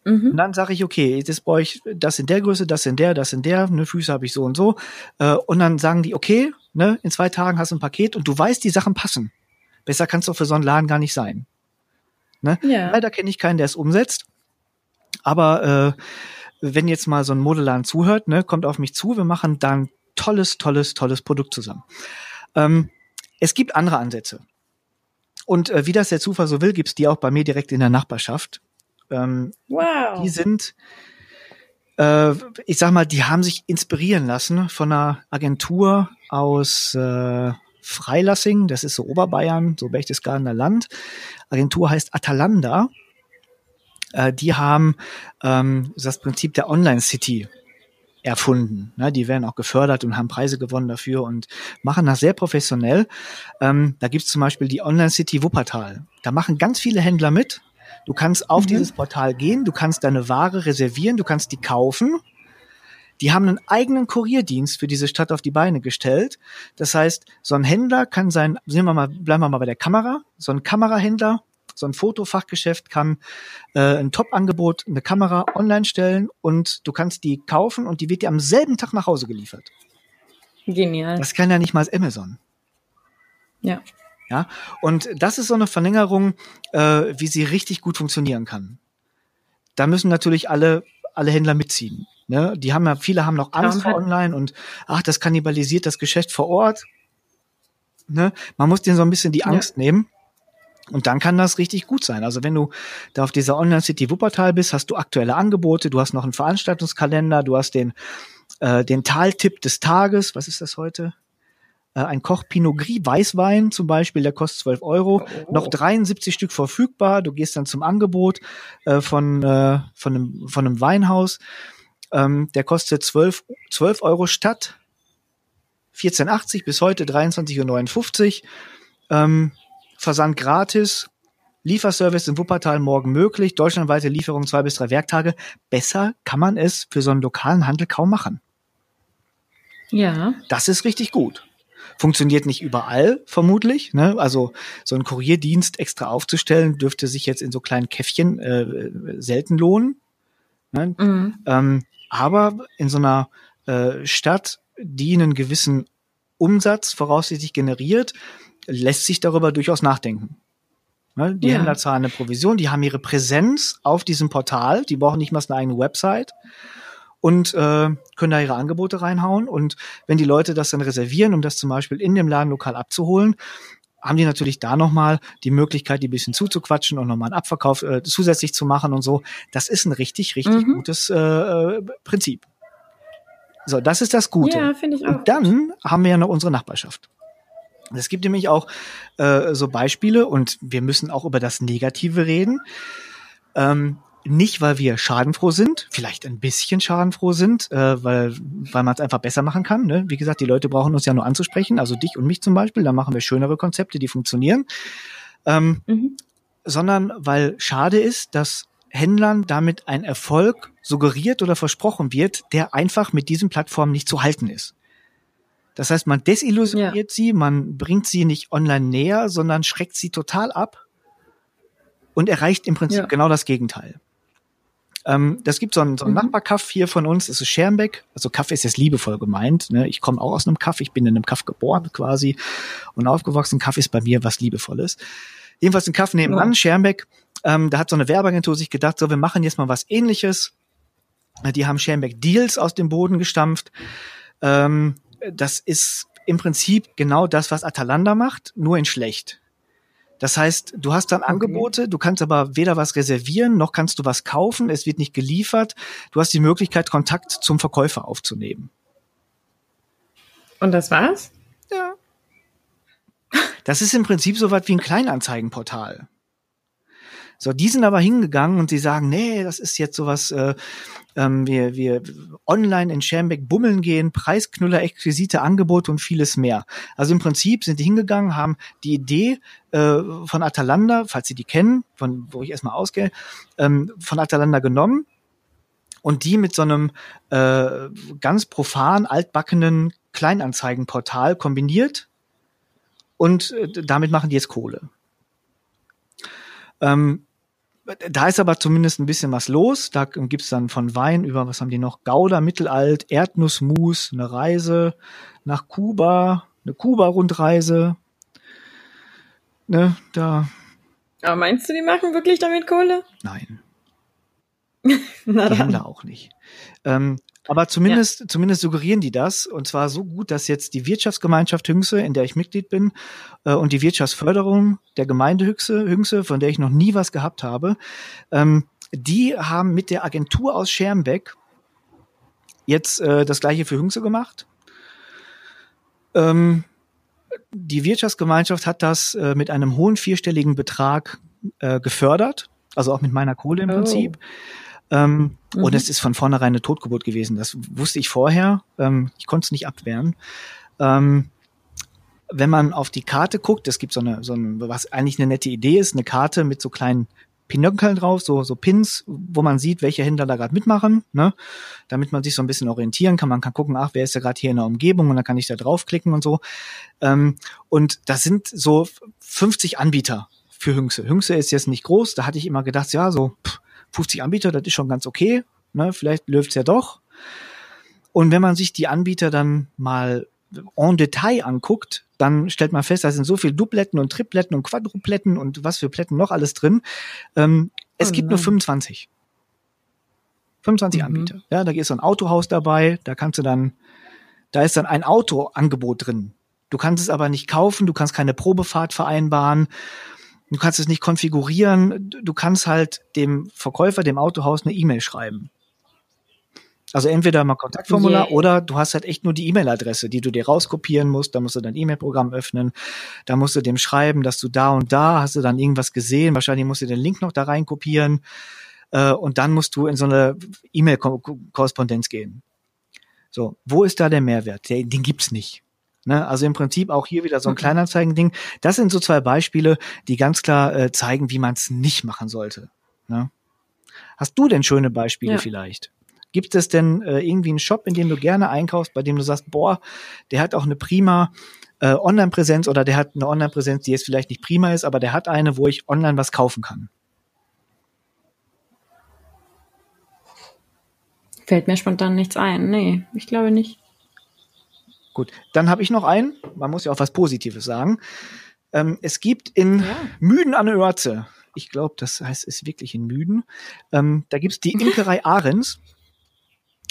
Mhm. Und dann sage ich, okay, das brauche ich das in der Größe, das in der, das in der, ne, Füße habe ich so und so. Äh, und dann sagen die, okay, ne, in zwei Tagen hast du ein Paket und du weißt, die Sachen passen. Besser kannst du für so einen Laden gar nicht sein. Ne? Ja. Leider kenne ich keinen, der es umsetzt. Aber äh, wenn jetzt mal so ein Modelladen zuhört, ne, kommt auf mich zu, wir machen dann tolles, tolles, tolles Produkt zusammen. Ähm, es gibt andere Ansätze. Und äh, wie das der Zufall so will, gibt's die auch bei mir direkt in der Nachbarschaft. Ähm, wow. Die sind, äh, ich sag mal, die haben sich inspirieren lassen von einer Agentur aus äh, Freilassing, das ist so Oberbayern, so Berchtesgadener Land. Agentur heißt Atalanda. Äh, die haben ähm, das Prinzip der Online City erfunden. Ne, die werden auch gefördert und haben Preise gewonnen dafür und machen das sehr professionell. Ähm, da gibt's zum Beispiel die Online City Wuppertal. Da machen ganz viele Händler mit. Du kannst auf mhm. dieses Portal gehen, du kannst deine Ware reservieren, du kannst die kaufen. Die haben einen eigenen Kurierdienst für diese Stadt auf die Beine gestellt. Das heißt, so ein Händler kann sein, sehen wir mal, bleiben wir mal bei der Kamera, so ein Kamerahändler so ein Fotofachgeschäft kann äh, ein Top-Angebot, eine Kamera online stellen und du kannst die kaufen und die wird dir am selben Tag nach Hause geliefert. Genial. Das kann ja nicht mal Amazon. Ja. Ja, und das ist so eine Verlängerung, äh, wie sie richtig gut funktionieren kann. Da müssen natürlich alle, alle Händler mitziehen. Ne? Die haben ja, viele haben noch Angst vor online und ach, das kannibalisiert das Geschäft vor Ort. Ne? Man muss denen so ein bisschen die Angst ja. nehmen. Und dann kann das richtig gut sein. Also wenn du da auf dieser Online City Wuppertal bist, hast du aktuelle Angebote, du hast noch einen Veranstaltungskalender, du hast den, äh, den Taltipp des Tages. Was ist das heute? Äh, ein Koch Pinot Gris Weißwein zum Beispiel, der kostet 12 Euro. Oh. Noch 73 Stück verfügbar. Du gehst dann zum Angebot äh, von, äh, von, einem, von einem Weinhaus. Ähm, der kostet 12, 12 Euro statt 14,80 bis heute 23,59 Uhr. Ähm, Versand gratis, Lieferservice in Wuppertal morgen möglich, deutschlandweite Lieferung zwei bis drei Werktage. Besser kann man es für so einen lokalen Handel kaum machen. Ja. Das ist richtig gut. Funktioniert nicht überall, vermutlich. Ne? Also so einen Kurierdienst extra aufzustellen, dürfte sich jetzt in so kleinen Käffchen äh, selten lohnen. Ne? Mhm. Ähm, aber in so einer äh, Stadt, die einen gewissen Umsatz voraussichtlich generiert, lässt sich darüber durchaus nachdenken. Ne? Die ja. Händler zahlen eine Provision, die haben ihre Präsenz auf diesem Portal, die brauchen nicht mal eine eigene Website und äh, können da ihre Angebote reinhauen. Und wenn die Leute das dann reservieren, um das zum Beispiel in dem Ladenlokal abzuholen, haben die natürlich da nochmal die Möglichkeit, die ein bisschen zuzuquatschen und nochmal einen Abverkauf äh, zusätzlich zu machen und so. Das ist ein richtig, richtig mhm. gutes äh, Prinzip. So, das ist das Gute. Ja, finde ich auch. Und dann haben wir ja noch unsere Nachbarschaft. Es gibt nämlich auch äh, so Beispiele und wir müssen auch über das Negative reden. Ähm, nicht, weil wir schadenfroh sind, vielleicht ein bisschen schadenfroh sind, äh, weil, weil man es einfach besser machen kann. Ne? Wie gesagt, die Leute brauchen uns ja nur anzusprechen, also dich und mich zum Beispiel, dann machen wir schönere Konzepte, die funktionieren. Ähm, mhm. Sondern weil schade ist, dass Händlern damit ein Erfolg suggeriert oder versprochen wird, der einfach mit diesen Plattformen nicht zu halten ist. Das heißt, man desillusioniert ja. sie, man bringt sie nicht online näher, sondern schreckt sie total ab und erreicht im Prinzip ja. genau das Gegenteil. Ähm, das gibt so einen, so einen mhm. Nachbarkaff hier von uns, das ist Schermbeck. Also Kaff ist jetzt liebevoll gemeint. Ne? Ich komme auch aus einem Kaff, ich bin in einem Kaff geboren quasi und aufgewachsen. Kaff ist bei mir was Liebevolles. Jedenfalls ein Kaff nebenan, ja. Schermbeck. Ähm, da hat so eine Werbeagentur sich gedacht, so wir machen jetzt mal was ähnliches. Die haben Schermbeck Deals aus dem Boden gestampft. Ähm, das ist im Prinzip genau das, was Atalanta macht, nur in schlecht. Das heißt, du hast dann Angebote, du kannst aber weder was reservieren, noch kannst du was kaufen, es wird nicht geliefert. Du hast die Möglichkeit, Kontakt zum Verkäufer aufzunehmen. Und das war's? Ja. Das ist im Prinzip so was wie ein Kleinanzeigenportal. So, die sind aber hingegangen und sie sagen, nee, das ist jetzt sowas, äh, ähm, wir, wir online in Schermbeck bummeln gehen, Preisknüller, exquisite Angebote und vieles mehr. Also im Prinzip sind die hingegangen, haben die Idee äh, von Atalanta, falls Sie die kennen, von wo ich erstmal ausgehe, ähm, von Atalanta genommen und die mit so einem äh, ganz profan altbackenen Kleinanzeigenportal kombiniert und äh, damit machen die jetzt Kohle. Ähm, da ist aber zumindest ein bisschen was los. Da gibt's dann von Wein über, was haben die noch? Gouda, Mittelalt, Erdnussmus, eine Reise nach Kuba, eine Kuba-Rundreise. Ne, da. Aber meinst du, die machen wirklich damit Kohle? Nein. Na die Händler auch nicht. Ähm, aber zumindest, ja. zumindest suggerieren die das und zwar so gut, dass jetzt die Wirtschaftsgemeinschaft Hüngse, in der ich Mitglied bin, äh, und die Wirtschaftsförderung der Gemeinde Hüngse, Hüngse, von der ich noch nie was gehabt habe, ähm, die haben mit der Agentur aus Schermbeck jetzt äh, das gleiche für Hüngse gemacht. Ähm, die Wirtschaftsgemeinschaft hat das äh, mit einem hohen vierstelligen Betrag äh, gefördert, also auch mit meiner Kohle im oh. Ähm, mhm. Und es ist von vornherein eine Totgeburt gewesen. Das wusste ich vorher. Ähm, ich konnte es nicht abwehren. Ähm, wenn man auf die Karte guckt, es gibt so eine, so ein, was eigentlich eine nette Idee ist, eine Karte mit so kleinen Pinöckeln drauf, so, so Pins, wo man sieht, welche Händler da gerade mitmachen, ne? damit man sich so ein bisschen orientieren kann. Man kann gucken, ach, wer ist da gerade hier in der Umgebung und dann kann ich da draufklicken und so. Ähm, und das sind so 50 Anbieter für Hüngse. Hüngse ist jetzt nicht groß, da hatte ich immer gedacht, ja, so pff, 50 Anbieter, das ist schon ganz okay. Ne? Vielleicht läuft's ja doch. Und wenn man sich die Anbieter dann mal en Detail anguckt, dann stellt man fest, da sind so viel Dupletten und Tripletten und Quadrupletten und was für Pletten noch alles drin. Ähm, es oh gibt nur 25. 25 mhm. Anbieter. Ja, da ist so ein Autohaus dabei, da kannst du dann, da ist dann ein Autoangebot drin. Du kannst es aber nicht kaufen, du kannst keine Probefahrt vereinbaren Du kannst es nicht konfigurieren. Du kannst halt dem Verkäufer, dem Autohaus eine E-Mail schreiben. Also entweder mal Kontaktformular yeah. oder du hast halt echt nur die E-Mail-Adresse, die du dir rauskopieren musst. Da musst du dein E-Mail-Programm öffnen. Da musst du dem schreiben, dass du da und da hast du dann irgendwas gesehen. Wahrscheinlich musst du den Link noch da rein kopieren. Äh, und dann musst du in so eine E-Mail-Korrespondenz gehen. So, wo ist da der Mehrwert? Den, den gibt's nicht. Ne? Also im Prinzip auch hier wieder so ein okay. Kleinanzeigen-Ding. Das sind so zwei Beispiele, die ganz klar äh, zeigen, wie man es nicht machen sollte. Ne? Hast du denn schöne Beispiele ja. vielleicht? Gibt es denn äh, irgendwie einen Shop, in dem du gerne einkaufst, bei dem du sagst, boah, der hat auch eine prima äh, Online-Präsenz oder der hat eine Online-Präsenz, die jetzt vielleicht nicht prima ist, aber der hat eine, wo ich online was kaufen kann? Fällt mir spontan nichts ein. Nee, ich glaube nicht. Gut, dann habe ich noch einen. Man muss ja auch was Positives sagen. Ähm, es gibt in ja. Müden an der Örze, ich glaube, das heißt, es ist wirklich in Müden, ähm, da gibt's die Imkerei Ahrens.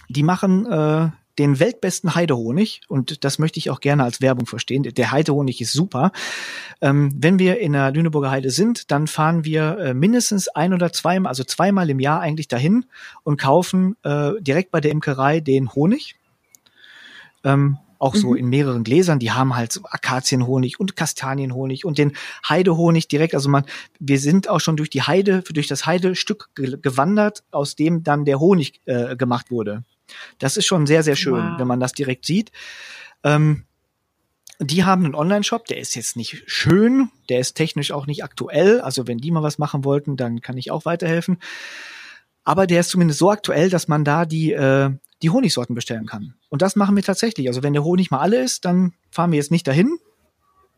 Die machen äh, den weltbesten Heidehonig und das möchte ich auch gerne als Werbung verstehen. Der Heidehonig ist super. Ähm, wenn wir in der Lüneburger Heide sind, dann fahren wir äh, mindestens ein oder zweimal, also zweimal im Jahr eigentlich dahin und kaufen äh, direkt bei der Imkerei den Honig. Ähm, auch so mhm. in mehreren Gläsern. Die haben halt so Akazienhonig und Kastanienhonig und den Heidehonig direkt. Also man, wir sind auch schon durch die Heide, durch das Heidestück gewandert, aus dem dann der Honig äh, gemacht wurde. Das ist schon sehr, sehr schön, wow. wenn man das direkt sieht. Ähm, die haben einen Online-Shop, der ist jetzt nicht schön, der ist technisch auch nicht aktuell. Also wenn die mal was machen wollten, dann kann ich auch weiterhelfen. Aber der ist zumindest so aktuell, dass man da die, äh, die Honigsorten bestellen kann. Und das machen wir tatsächlich. Also wenn der Honig mal alle ist, dann fahren wir jetzt nicht dahin.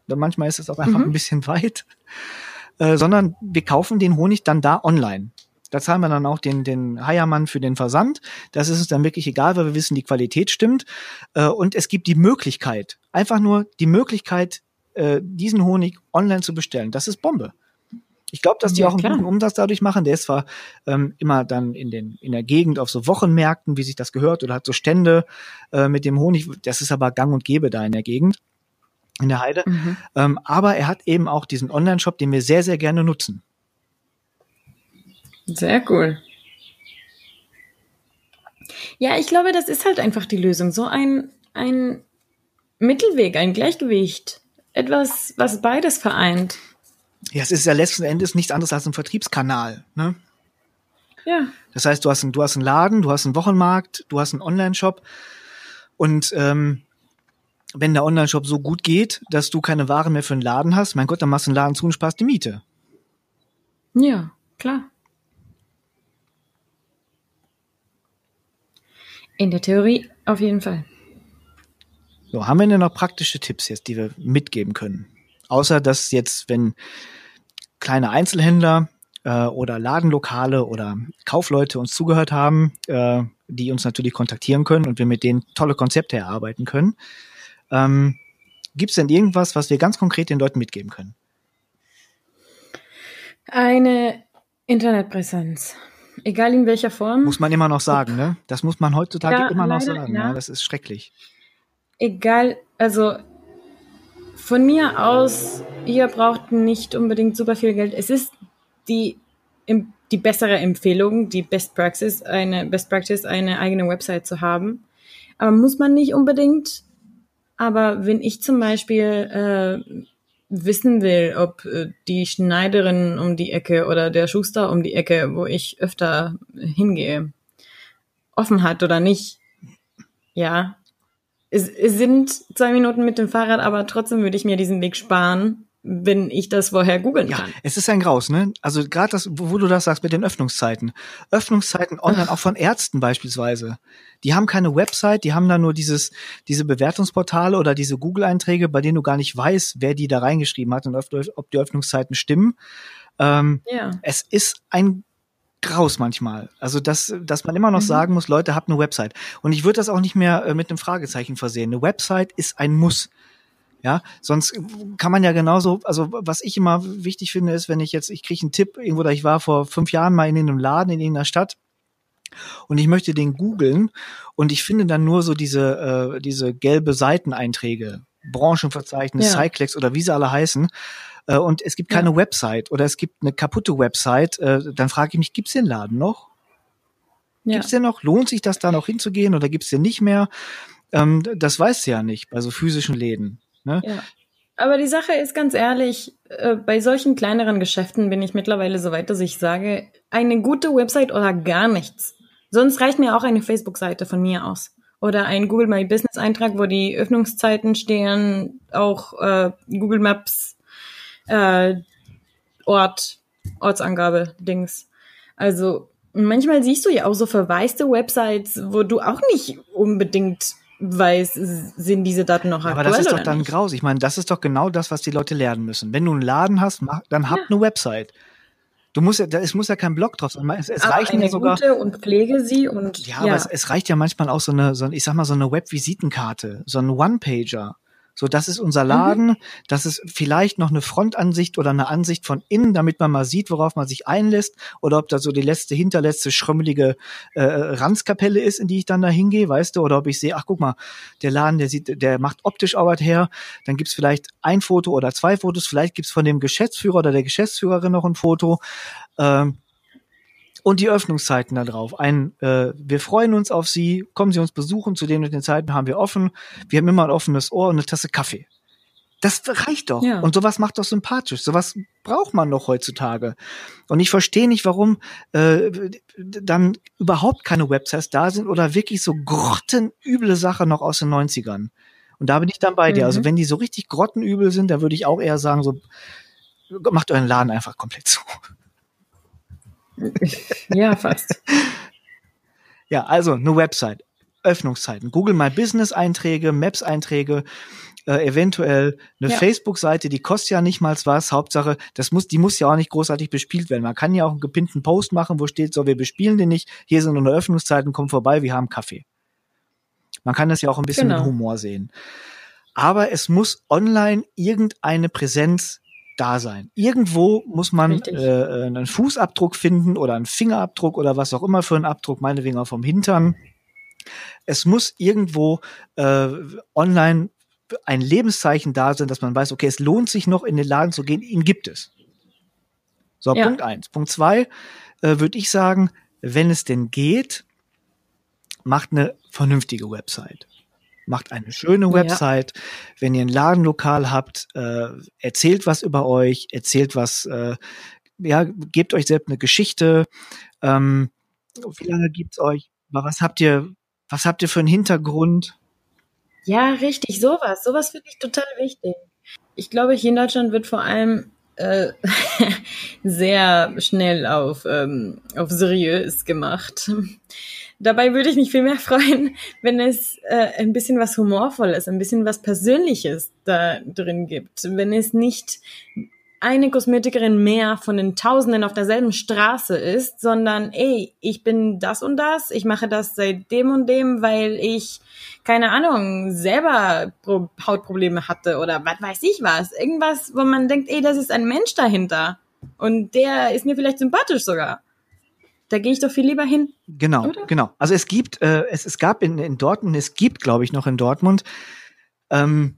Dann manchmal ist es auch einfach mhm. ein bisschen weit. Äh, sondern wir kaufen den Honig dann da online. Da zahlen wir dann auch den, den Heiermann für den Versand. Das ist uns dann wirklich egal, weil wir wissen, die Qualität stimmt. Äh, und es gibt die Möglichkeit, einfach nur die Möglichkeit, äh, diesen Honig online zu bestellen. Das ist Bombe. Ich glaube, dass die ja, auch einen klar. guten Umsatz dadurch machen. Der ist zwar ähm, immer dann in, den, in der Gegend auf so Wochenmärkten, wie sich das gehört, oder hat so Stände äh, mit dem Honig. Das ist aber gang und gäbe da in der Gegend, in der Heide. Mhm. Ähm, aber er hat eben auch diesen Online-Shop, den wir sehr, sehr gerne nutzen. Sehr cool. Ja, ich glaube, das ist halt einfach die Lösung. So ein, ein Mittelweg, ein Gleichgewicht. Etwas, was beides vereint. Ja, es ist ja letzten Endes nichts anderes als ein Vertriebskanal. Ne? Ja. Das heißt, du hast, einen, du hast einen Laden, du hast einen Wochenmarkt, du hast einen Online-Shop und ähm, wenn der Online-Shop so gut geht, dass du keine Ware mehr für einen Laden hast, mein Gott, dann machst du einen Laden zu und sparst die Miete. Ja, klar. In der Theorie auf jeden Fall. So, haben wir denn noch praktische Tipps jetzt, die wir mitgeben können? Außer dass jetzt, wenn kleine Einzelhändler äh, oder Ladenlokale oder Kaufleute uns zugehört haben, äh, die uns natürlich kontaktieren können und wir mit denen tolle Konzepte erarbeiten können. Ähm, Gibt es denn irgendwas, was wir ganz konkret den Leuten mitgeben können? Eine Internetpräsenz. Egal in welcher Form. Muss man immer noch sagen, ne? Das muss man heutzutage Ja, immer noch leider, sagen. ja. Ja. das ist schrecklich. Egal, also von mir aus, ihr braucht nicht unbedingt super viel Geld. Es ist die, die bessere Empfehlung, die Best Practice, eine Best Practice, eine eigene Website zu haben. Aber muss man nicht unbedingt. Aber wenn ich zum Beispiel äh, wissen will, ob äh, die Schneiderin um die Ecke oder der Schuster um die Ecke, wo ich öfter hingehe, offen hat oder nicht, ja, es, es sind zwei Minuten mit dem Fahrrad, aber trotzdem würde ich mir diesen Weg sparen, wenn ich das vorher googeln Ja, kann. es ist ein Graus, ne? Also gerade das, wo du das sagst mit den Öffnungszeiten. Öffnungszeiten online, auch von Ärzten beispielsweise. Die haben keine Website, die haben da nur dieses, diese Bewertungsportale oder diese Google-Einträge, bei denen du gar nicht weißt, wer die da reingeschrieben hat und ob, ob die Öffnungszeiten stimmen. Ähm, Ja. es ist ein Graus manchmal. Also, dass, dass man immer noch Mhm. sagen muss, Leute, habt eine Website. Und ich würde das auch nicht mehr äh, mit einem Fragezeichen versehen. Eine Website ist ein Muss. Ja, sonst kann man ja genauso, also was ich immer wichtig finde, ist, wenn ich jetzt, ich kriege einen Tipp irgendwo, da ich war vor fünf Jahren mal in einem Laden in irgendeiner Stadt und ich möchte den googeln und ich finde dann nur so diese, äh, diese gelbe Seiteneinträge, Branchenverzeichnis, Ja. Cyclex oder wie sie alle heißen, äh, und es gibt keine Website oder es gibt eine kaputte Website, äh, dann frage ich mich, gibt's den Laden noch? Ja. Gibt's den noch? Lohnt sich das da noch hinzugehen oder gibt's den nicht mehr? Ähm, das weißt du ja nicht bei so physischen Läden. Ne? Ja. Aber die Sache ist ganz ehrlich, äh, bei solchen kleineren Geschäften bin ich mittlerweile so weit, dass ich sage, eine gute Website oder gar nichts. Sonst reicht mir auch eine Facebook-Seite von mir aus. Oder ein Google My Business Eintrag, wo die Öffnungszeiten stehen, auch äh, Google Maps, äh, Ort, Ortsangabe, Dings. Also manchmal siehst du ja auch so verwaiste Websites, wo du auch nicht unbedingt weißt, sind diese Daten noch Aber aktuell das ist doch dann nicht. graus. Ich meine, das ist doch genau das, was die Leute lernen müssen. Wenn du einen Laden hast, mach, dann hab eine Website. Du musst ja, da- es muss ja kein Blog drauf sein. Es, es Aber reicht eine ja sogar. gute und pflege sie und Ja, aber es, es reicht ja manchmal auch so eine, so, ich sag mal, so eine Web-Visitenkarte, so ein One-Pager. So, das ist unser Laden, das ist vielleicht noch eine Frontansicht oder eine Ansicht von innen, damit man mal sieht, worauf man sich einlässt, oder ob da so die letzte, hinterletzte, schrömmelige äh, Ranzkapelle ist, in die ich dann da hingehe, weißt du, oder ob ich sehe, ach guck mal, der Laden, der sieht, der macht optisch was her, dann gibt's vielleicht ein Foto oder zwei Fotos, vielleicht gibt's von dem Geschäftsführer oder der Geschäftsführerin noch ein Foto. Ähm, und die Öffnungszeiten da drauf. Ein, äh, wir freuen uns auf Sie, kommen Sie uns besuchen, zu den und den Zeiten haben wir offen. Wir haben immer ein offenes Ohr und eine Tasse Kaffee. Das reicht doch. Ja. Und sowas macht doch sympathisch. Sowas braucht man doch heutzutage. Und ich verstehe nicht, warum äh, dann überhaupt keine Websites da sind oder wirklich so grottenüble Sachen noch aus den 90ern. Und da bin ich dann bei dir. Mhm. Also wenn die so richtig grottenübel sind, dann würde ich auch eher sagen, so macht euren Laden einfach komplett zu. Ja, fast. Ja, also eine Website, Öffnungszeiten, Google My Business Einträge, Maps Einträge, äh, eventuell eine Ja. Facebook-Seite, die kostet ja nicht mal was. Hauptsache, das muss, die muss ja auch nicht großartig bespielt werden. Man kann ja auch einen gepinnten Post machen, wo steht, so, wir bespielen den nicht. Hier sind unsere Öffnungszeiten, kommt vorbei, wir haben Kaffee. Man kann das ja auch ein bisschen Genau. mit Humor sehen. Aber es muss online irgendeine Präsenz da sein. Irgendwo muss man Richtig. äh, einen Fußabdruck finden oder einen Fingerabdruck oder was auch immer für einen Abdruck, meinetwegen auch vom Hintern. Es muss irgendwo äh, online ein Lebenszeichen da sein, dass man weiß, okay, es lohnt sich noch in den Laden zu gehen, ihn gibt es. So, Ja. Punkt eins. Punkt zwei äh, würde ich sagen, wenn es denn geht, macht eine vernünftige Website. Macht eine schöne Ja. Website. Wenn ihr ein Ladenlokal habt, äh, erzählt was über euch, erzählt was, äh, ja, gebt euch selbst eine Geschichte. Ähm, wie lange gibt's euch? Was habt ihr, was habt ihr für einen Hintergrund? Ja, richtig, sowas. Sowas finde ich total wichtig. Ich glaube, hier in Deutschland wird vor allem äh, sehr schnell auf, ähm, auf seriös gemacht. Dabei würde ich mich viel mehr freuen, wenn es äh, ein bisschen was Humorvolles, ein bisschen was Persönliches da drin gibt. Wenn es nicht eine Kosmetikerin mehr von den Tausenden auf derselben Straße ist, sondern ey, ich bin das und das, ich mache das seit dem und dem, weil ich, keine Ahnung, selber Pro Hautprobleme hatte oder was weiß ich was. Irgendwas, wo man denkt, ey, das ist ein Mensch dahinter. Und der ist mir vielleicht sympathisch sogar. Da gehe ich doch viel lieber hin. Genau, oder? genau. Also es gibt, äh, es, es gab in, in Dortmund, es gibt, glaube ich, noch in Dortmund ähm,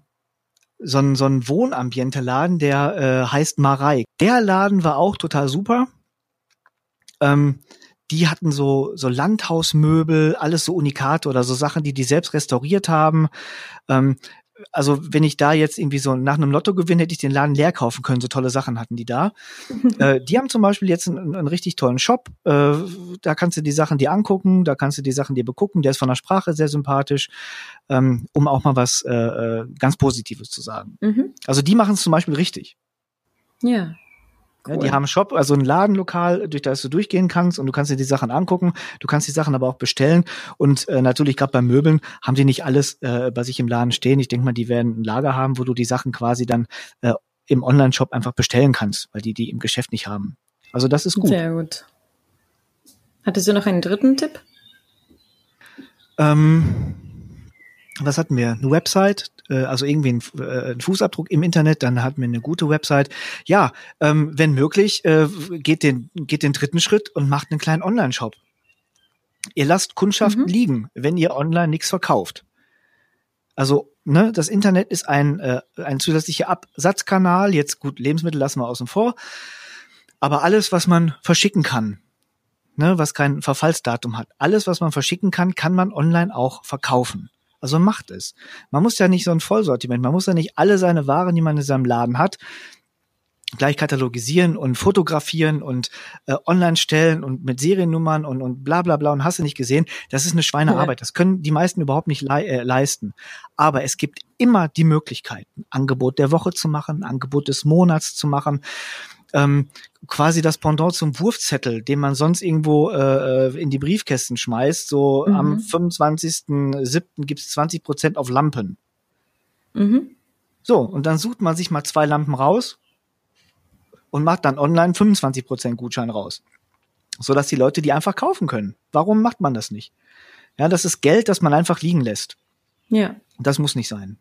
so ein, so ein Wohnambiente-Laden, der äh, heißt Marei. Der Laden war auch total super. Ähm, die hatten so, so Landhausmöbel, alles so Unikate oder so Sachen, die die selbst restauriert haben. Ähm, also wenn ich da jetzt irgendwie so nach einem Lottogewinn hätte ich den Laden leer kaufen können, so tolle Sachen hatten die da. äh, die haben zum Beispiel jetzt einen, einen richtig tollen Shop. Äh, da kannst du die Sachen dir angucken, da kannst du die Sachen dir begucken. Der ist von der Sprache sehr sympathisch, ähm, um auch mal was äh, äh ganz Positives zu sagen. Mhm. Also die machen es zum Beispiel richtig. Ja. Cool. Die haben Shop, also ein Ladenlokal, durch das du durchgehen kannst und du kannst dir die Sachen angucken. Du kannst die Sachen aber auch bestellen. Und äh, natürlich gerade bei Möbeln haben die nicht alles äh, bei sich im Laden stehen. Ich denke mal, die werden ein Lager haben, wo du die Sachen quasi dann äh, im Online-Shop einfach bestellen kannst, weil die die im Geschäft nicht haben. Also das ist gut. Sehr gut. Hattest du noch einen dritten Tipp? Ähm, was hatten wir? Eine Website, äh, also irgendwie ein, äh, ein, Fußabdruck im Internet, dann hatten wir eine gute Website. Ja, ähm, wenn möglich, äh, geht den geht den dritten Schritt und macht einen kleinen Online-Shop. Ihr lasst Kundschaften mhm. liegen, wenn ihr online nichts verkauft. Also ne, das Internet ist ein äh, ein zusätzlicher Absatzkanal. Jetzt gut, Lebensmittel lassen wir außen vor, aber alles, was man verschicken kann, ne, was kein Verfallsdatum hat, alles, was man verschicken kann, kann man online auch verkaufen. Also macht es. Man muss ja nicht so ein Vollsortiment, man muss ja nicht alle seine Waren, die man in seinem Laden hat, gleich katalogisieren und fotografieren und äh, online stellen und mit Seriennummern und, und bla bla bla und hast du nicht gesehen, das ist eine Schweinearbeit. Das können die meisten überhaupt nicht le äh, leisten. Aber es gibt immer die Möglichkeit, ein Angebot der Woche zu machen, Angebot des Monats zu machen ähm, quasi das Pendant zum Wurfzettel, den man sonst irgendwo äh, äh in die Briefkästen schmeißt. So mhm. am 25.07. gibt's 20 Prozent auf Lampen. Mhm. So, und dann sucht man sich mal zwei Lampen raus und macht dann online 25 Prozent Gutschein raus. Sodass die Leute die einfach kaufen können. Warum macht man das nicht? Ja, das ist Geld, das man einfach liegen lässt. Ja. Das muss nicht sein.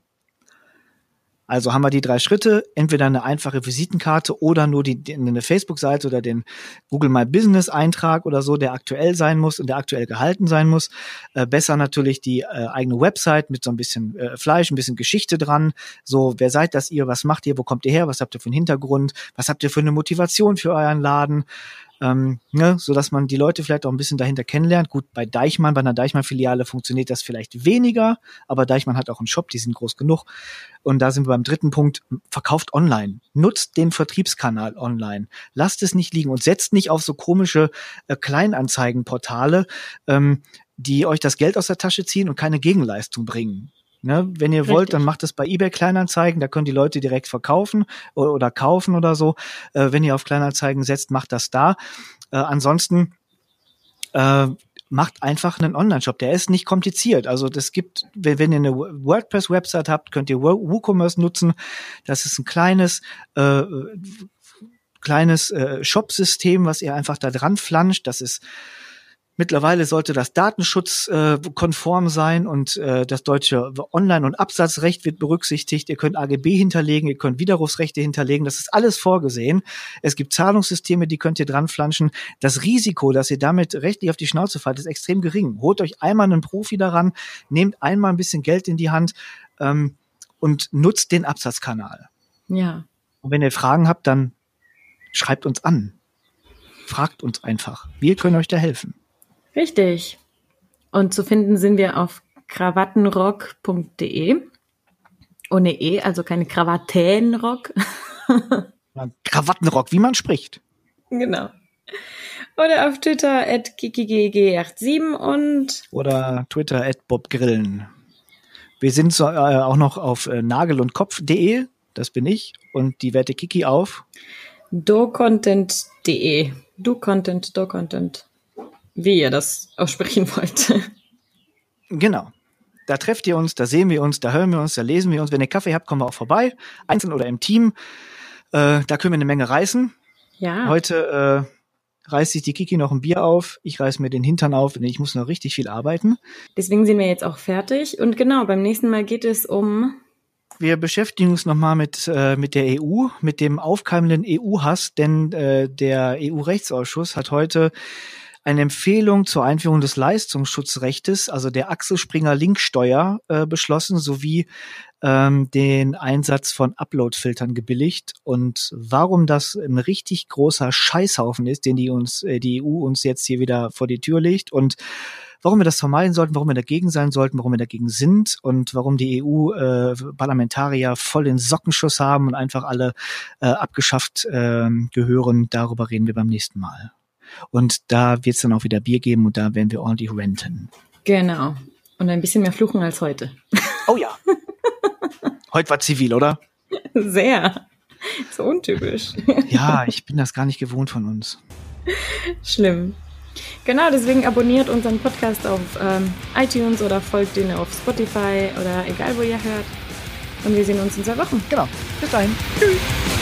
Also haben wir die drei Schritte, entweder eine einfache Visitenkarte oder nur die, die eine Facebook-Seite oder den Google My Business Eintrag oder so, der aktuell sein muss und der aktuell gehalten sein muss. Äh, besser natürlich die äh, eigene Website mit so ein bisschen äh, Fleisch, ein bisschen Geschichte dran. So, wer seid das ihr? Was macht ihr? Wo kommt ihr her? Was habt ihr für einen Hintergrund? Was habt ihr für eine Motivation für euren Laden? Ähm, ne, so dass man die Leute vielleicht auch ein bisschen dahinter kennenlernt. Gut, bei Deichmann, bei einer Deichmann-Filiale funktioniert das vielleicht weniger, aber Deichmann hat auch einen Shop, die sind groß genug. Und da sind wir beim dritten Punkt, verkauft online. Nutzt den Vertriebskanal online. Lasst es nicht liegen und setzt nicht auf so komische äh, Kleinanzeigenportale, ähm, die euch das Geld aus der Tasche ziehen und keine Gegenleistung bringen. Ne, wenn ihr Richtig. wollt, dann macht es bei eBay Kleinanzeigen, da können die Leute direkt verkaufen oder, oder kaufen oder so. Äh, wenn ihr auf Kleinanzeigen setzt, macht das da. Äh, ansonsten äh, macht einfach einen Online-Shop. Der ist nicht kompliziert. Also das gibt, wenn, wenn ihr eine WordPress-Website habt, könnt ihr WooCommerce nutzen. Das ist ein kleines äh, kleines äh, Shop-System, was ihr einfach da dran flanscht. Das ist Mittlerweile sollte das datenschutzkonform äh, sein und äh, das deutsche Online- und Absatzrecht wird berücksichtigt. Ihr könnt AGB hinterlegen, ihr könnt Widerrufsrechte hinterlegen. Das ist alles vorgesehen. Es gibt Zahlungssysteme, die könnt ihr dran flanschen. Das Risiko, dass ihr damit rechtlich auf die Schnauze fallt, ist extrem gering. Holt euch einmal einen Profi daran, nehmt einmal ein bisschen Geld in die Hand ähm, und nutzt den Absatzkanal. Ja. Und wenn ihr Fragen habt, dann schreibt uns an. Fragt uns einfach. Wir können euch da helfen. Richtig. Und zu finden sind wir auf krawattenrock.de. Ohne E, also keine Krawattenrock. Krawattenrock, wie man spricht. Genau. Oder auf Twitter at kikigg87 und oder Twitter at bobgrillen. Wir sind so, äh, auch noch auf äh, nagel und kopf.de, das bin ich, und die werte Kiki auf docontent.de. Do Content, Do Content wie ihr das aussprechen wollt. Genau. Da trefft ihr uns, da sehen wir uns, da hören wir uns, da lesen wir uns. Wenn ihr Kaffee habt, kommen wir auch vorbei. Einzeln oder im Team. Äh, da können wir eine Menge reißen. Ja. Heute äh, reißt sich die Kiki noch ein Bier auf. Ich reiß mir den Hintern auf, denn ich muss noch richtig viel arbeiten. Deswegen sind wir jetzt auch fertig. Und genau, beim nächsten Mal geht es um wir beschäftigen uns nochmal mit, äh, mit der EU, mit dem aufkeimenden EU-Hass, denn äh, der EU-Rechtsausschuss hat heute eine Empfehlung zur Einführung des Leistungsschutzrechtes, also der Axelspringer Linksteuer, äh, beschlossen, sowie ähm, den Einsatz von Upload-Filtern gebilligt. Und warum das ein richtig großer Scheißhaufen ist, den die uns, äh, die EU uns jetzt hier wieder vor die Tür legt und warum wir das vermeiden sollten, warum wir dagegen sein sollten, warum wir dagegen sind und warum die EU-Parlamentarier äh, voll den Sockenschuss haben und einfach alle äh, abgeschafft äh, gehören, darüber reden wir beim nächsten Mal. Und da wird es dann auch wieder Bier geben und da werden wir ordentlich renten. Genau. Und ein bisschen mehr fluchen als heute. Oh ja. heute war zivil, oder? Sehr. So untypisch. Ja, ich bin das gar nicht gewohnt von uns. Schlimm. Genau, deswegen abonniert unseren Podcast auf ähm, iTunes oder folgt ihn auf Spotify oder egal wo ihr hört. Und wir sehen uns in zwei Wochen. Genau. Bis dahin. Tschüss.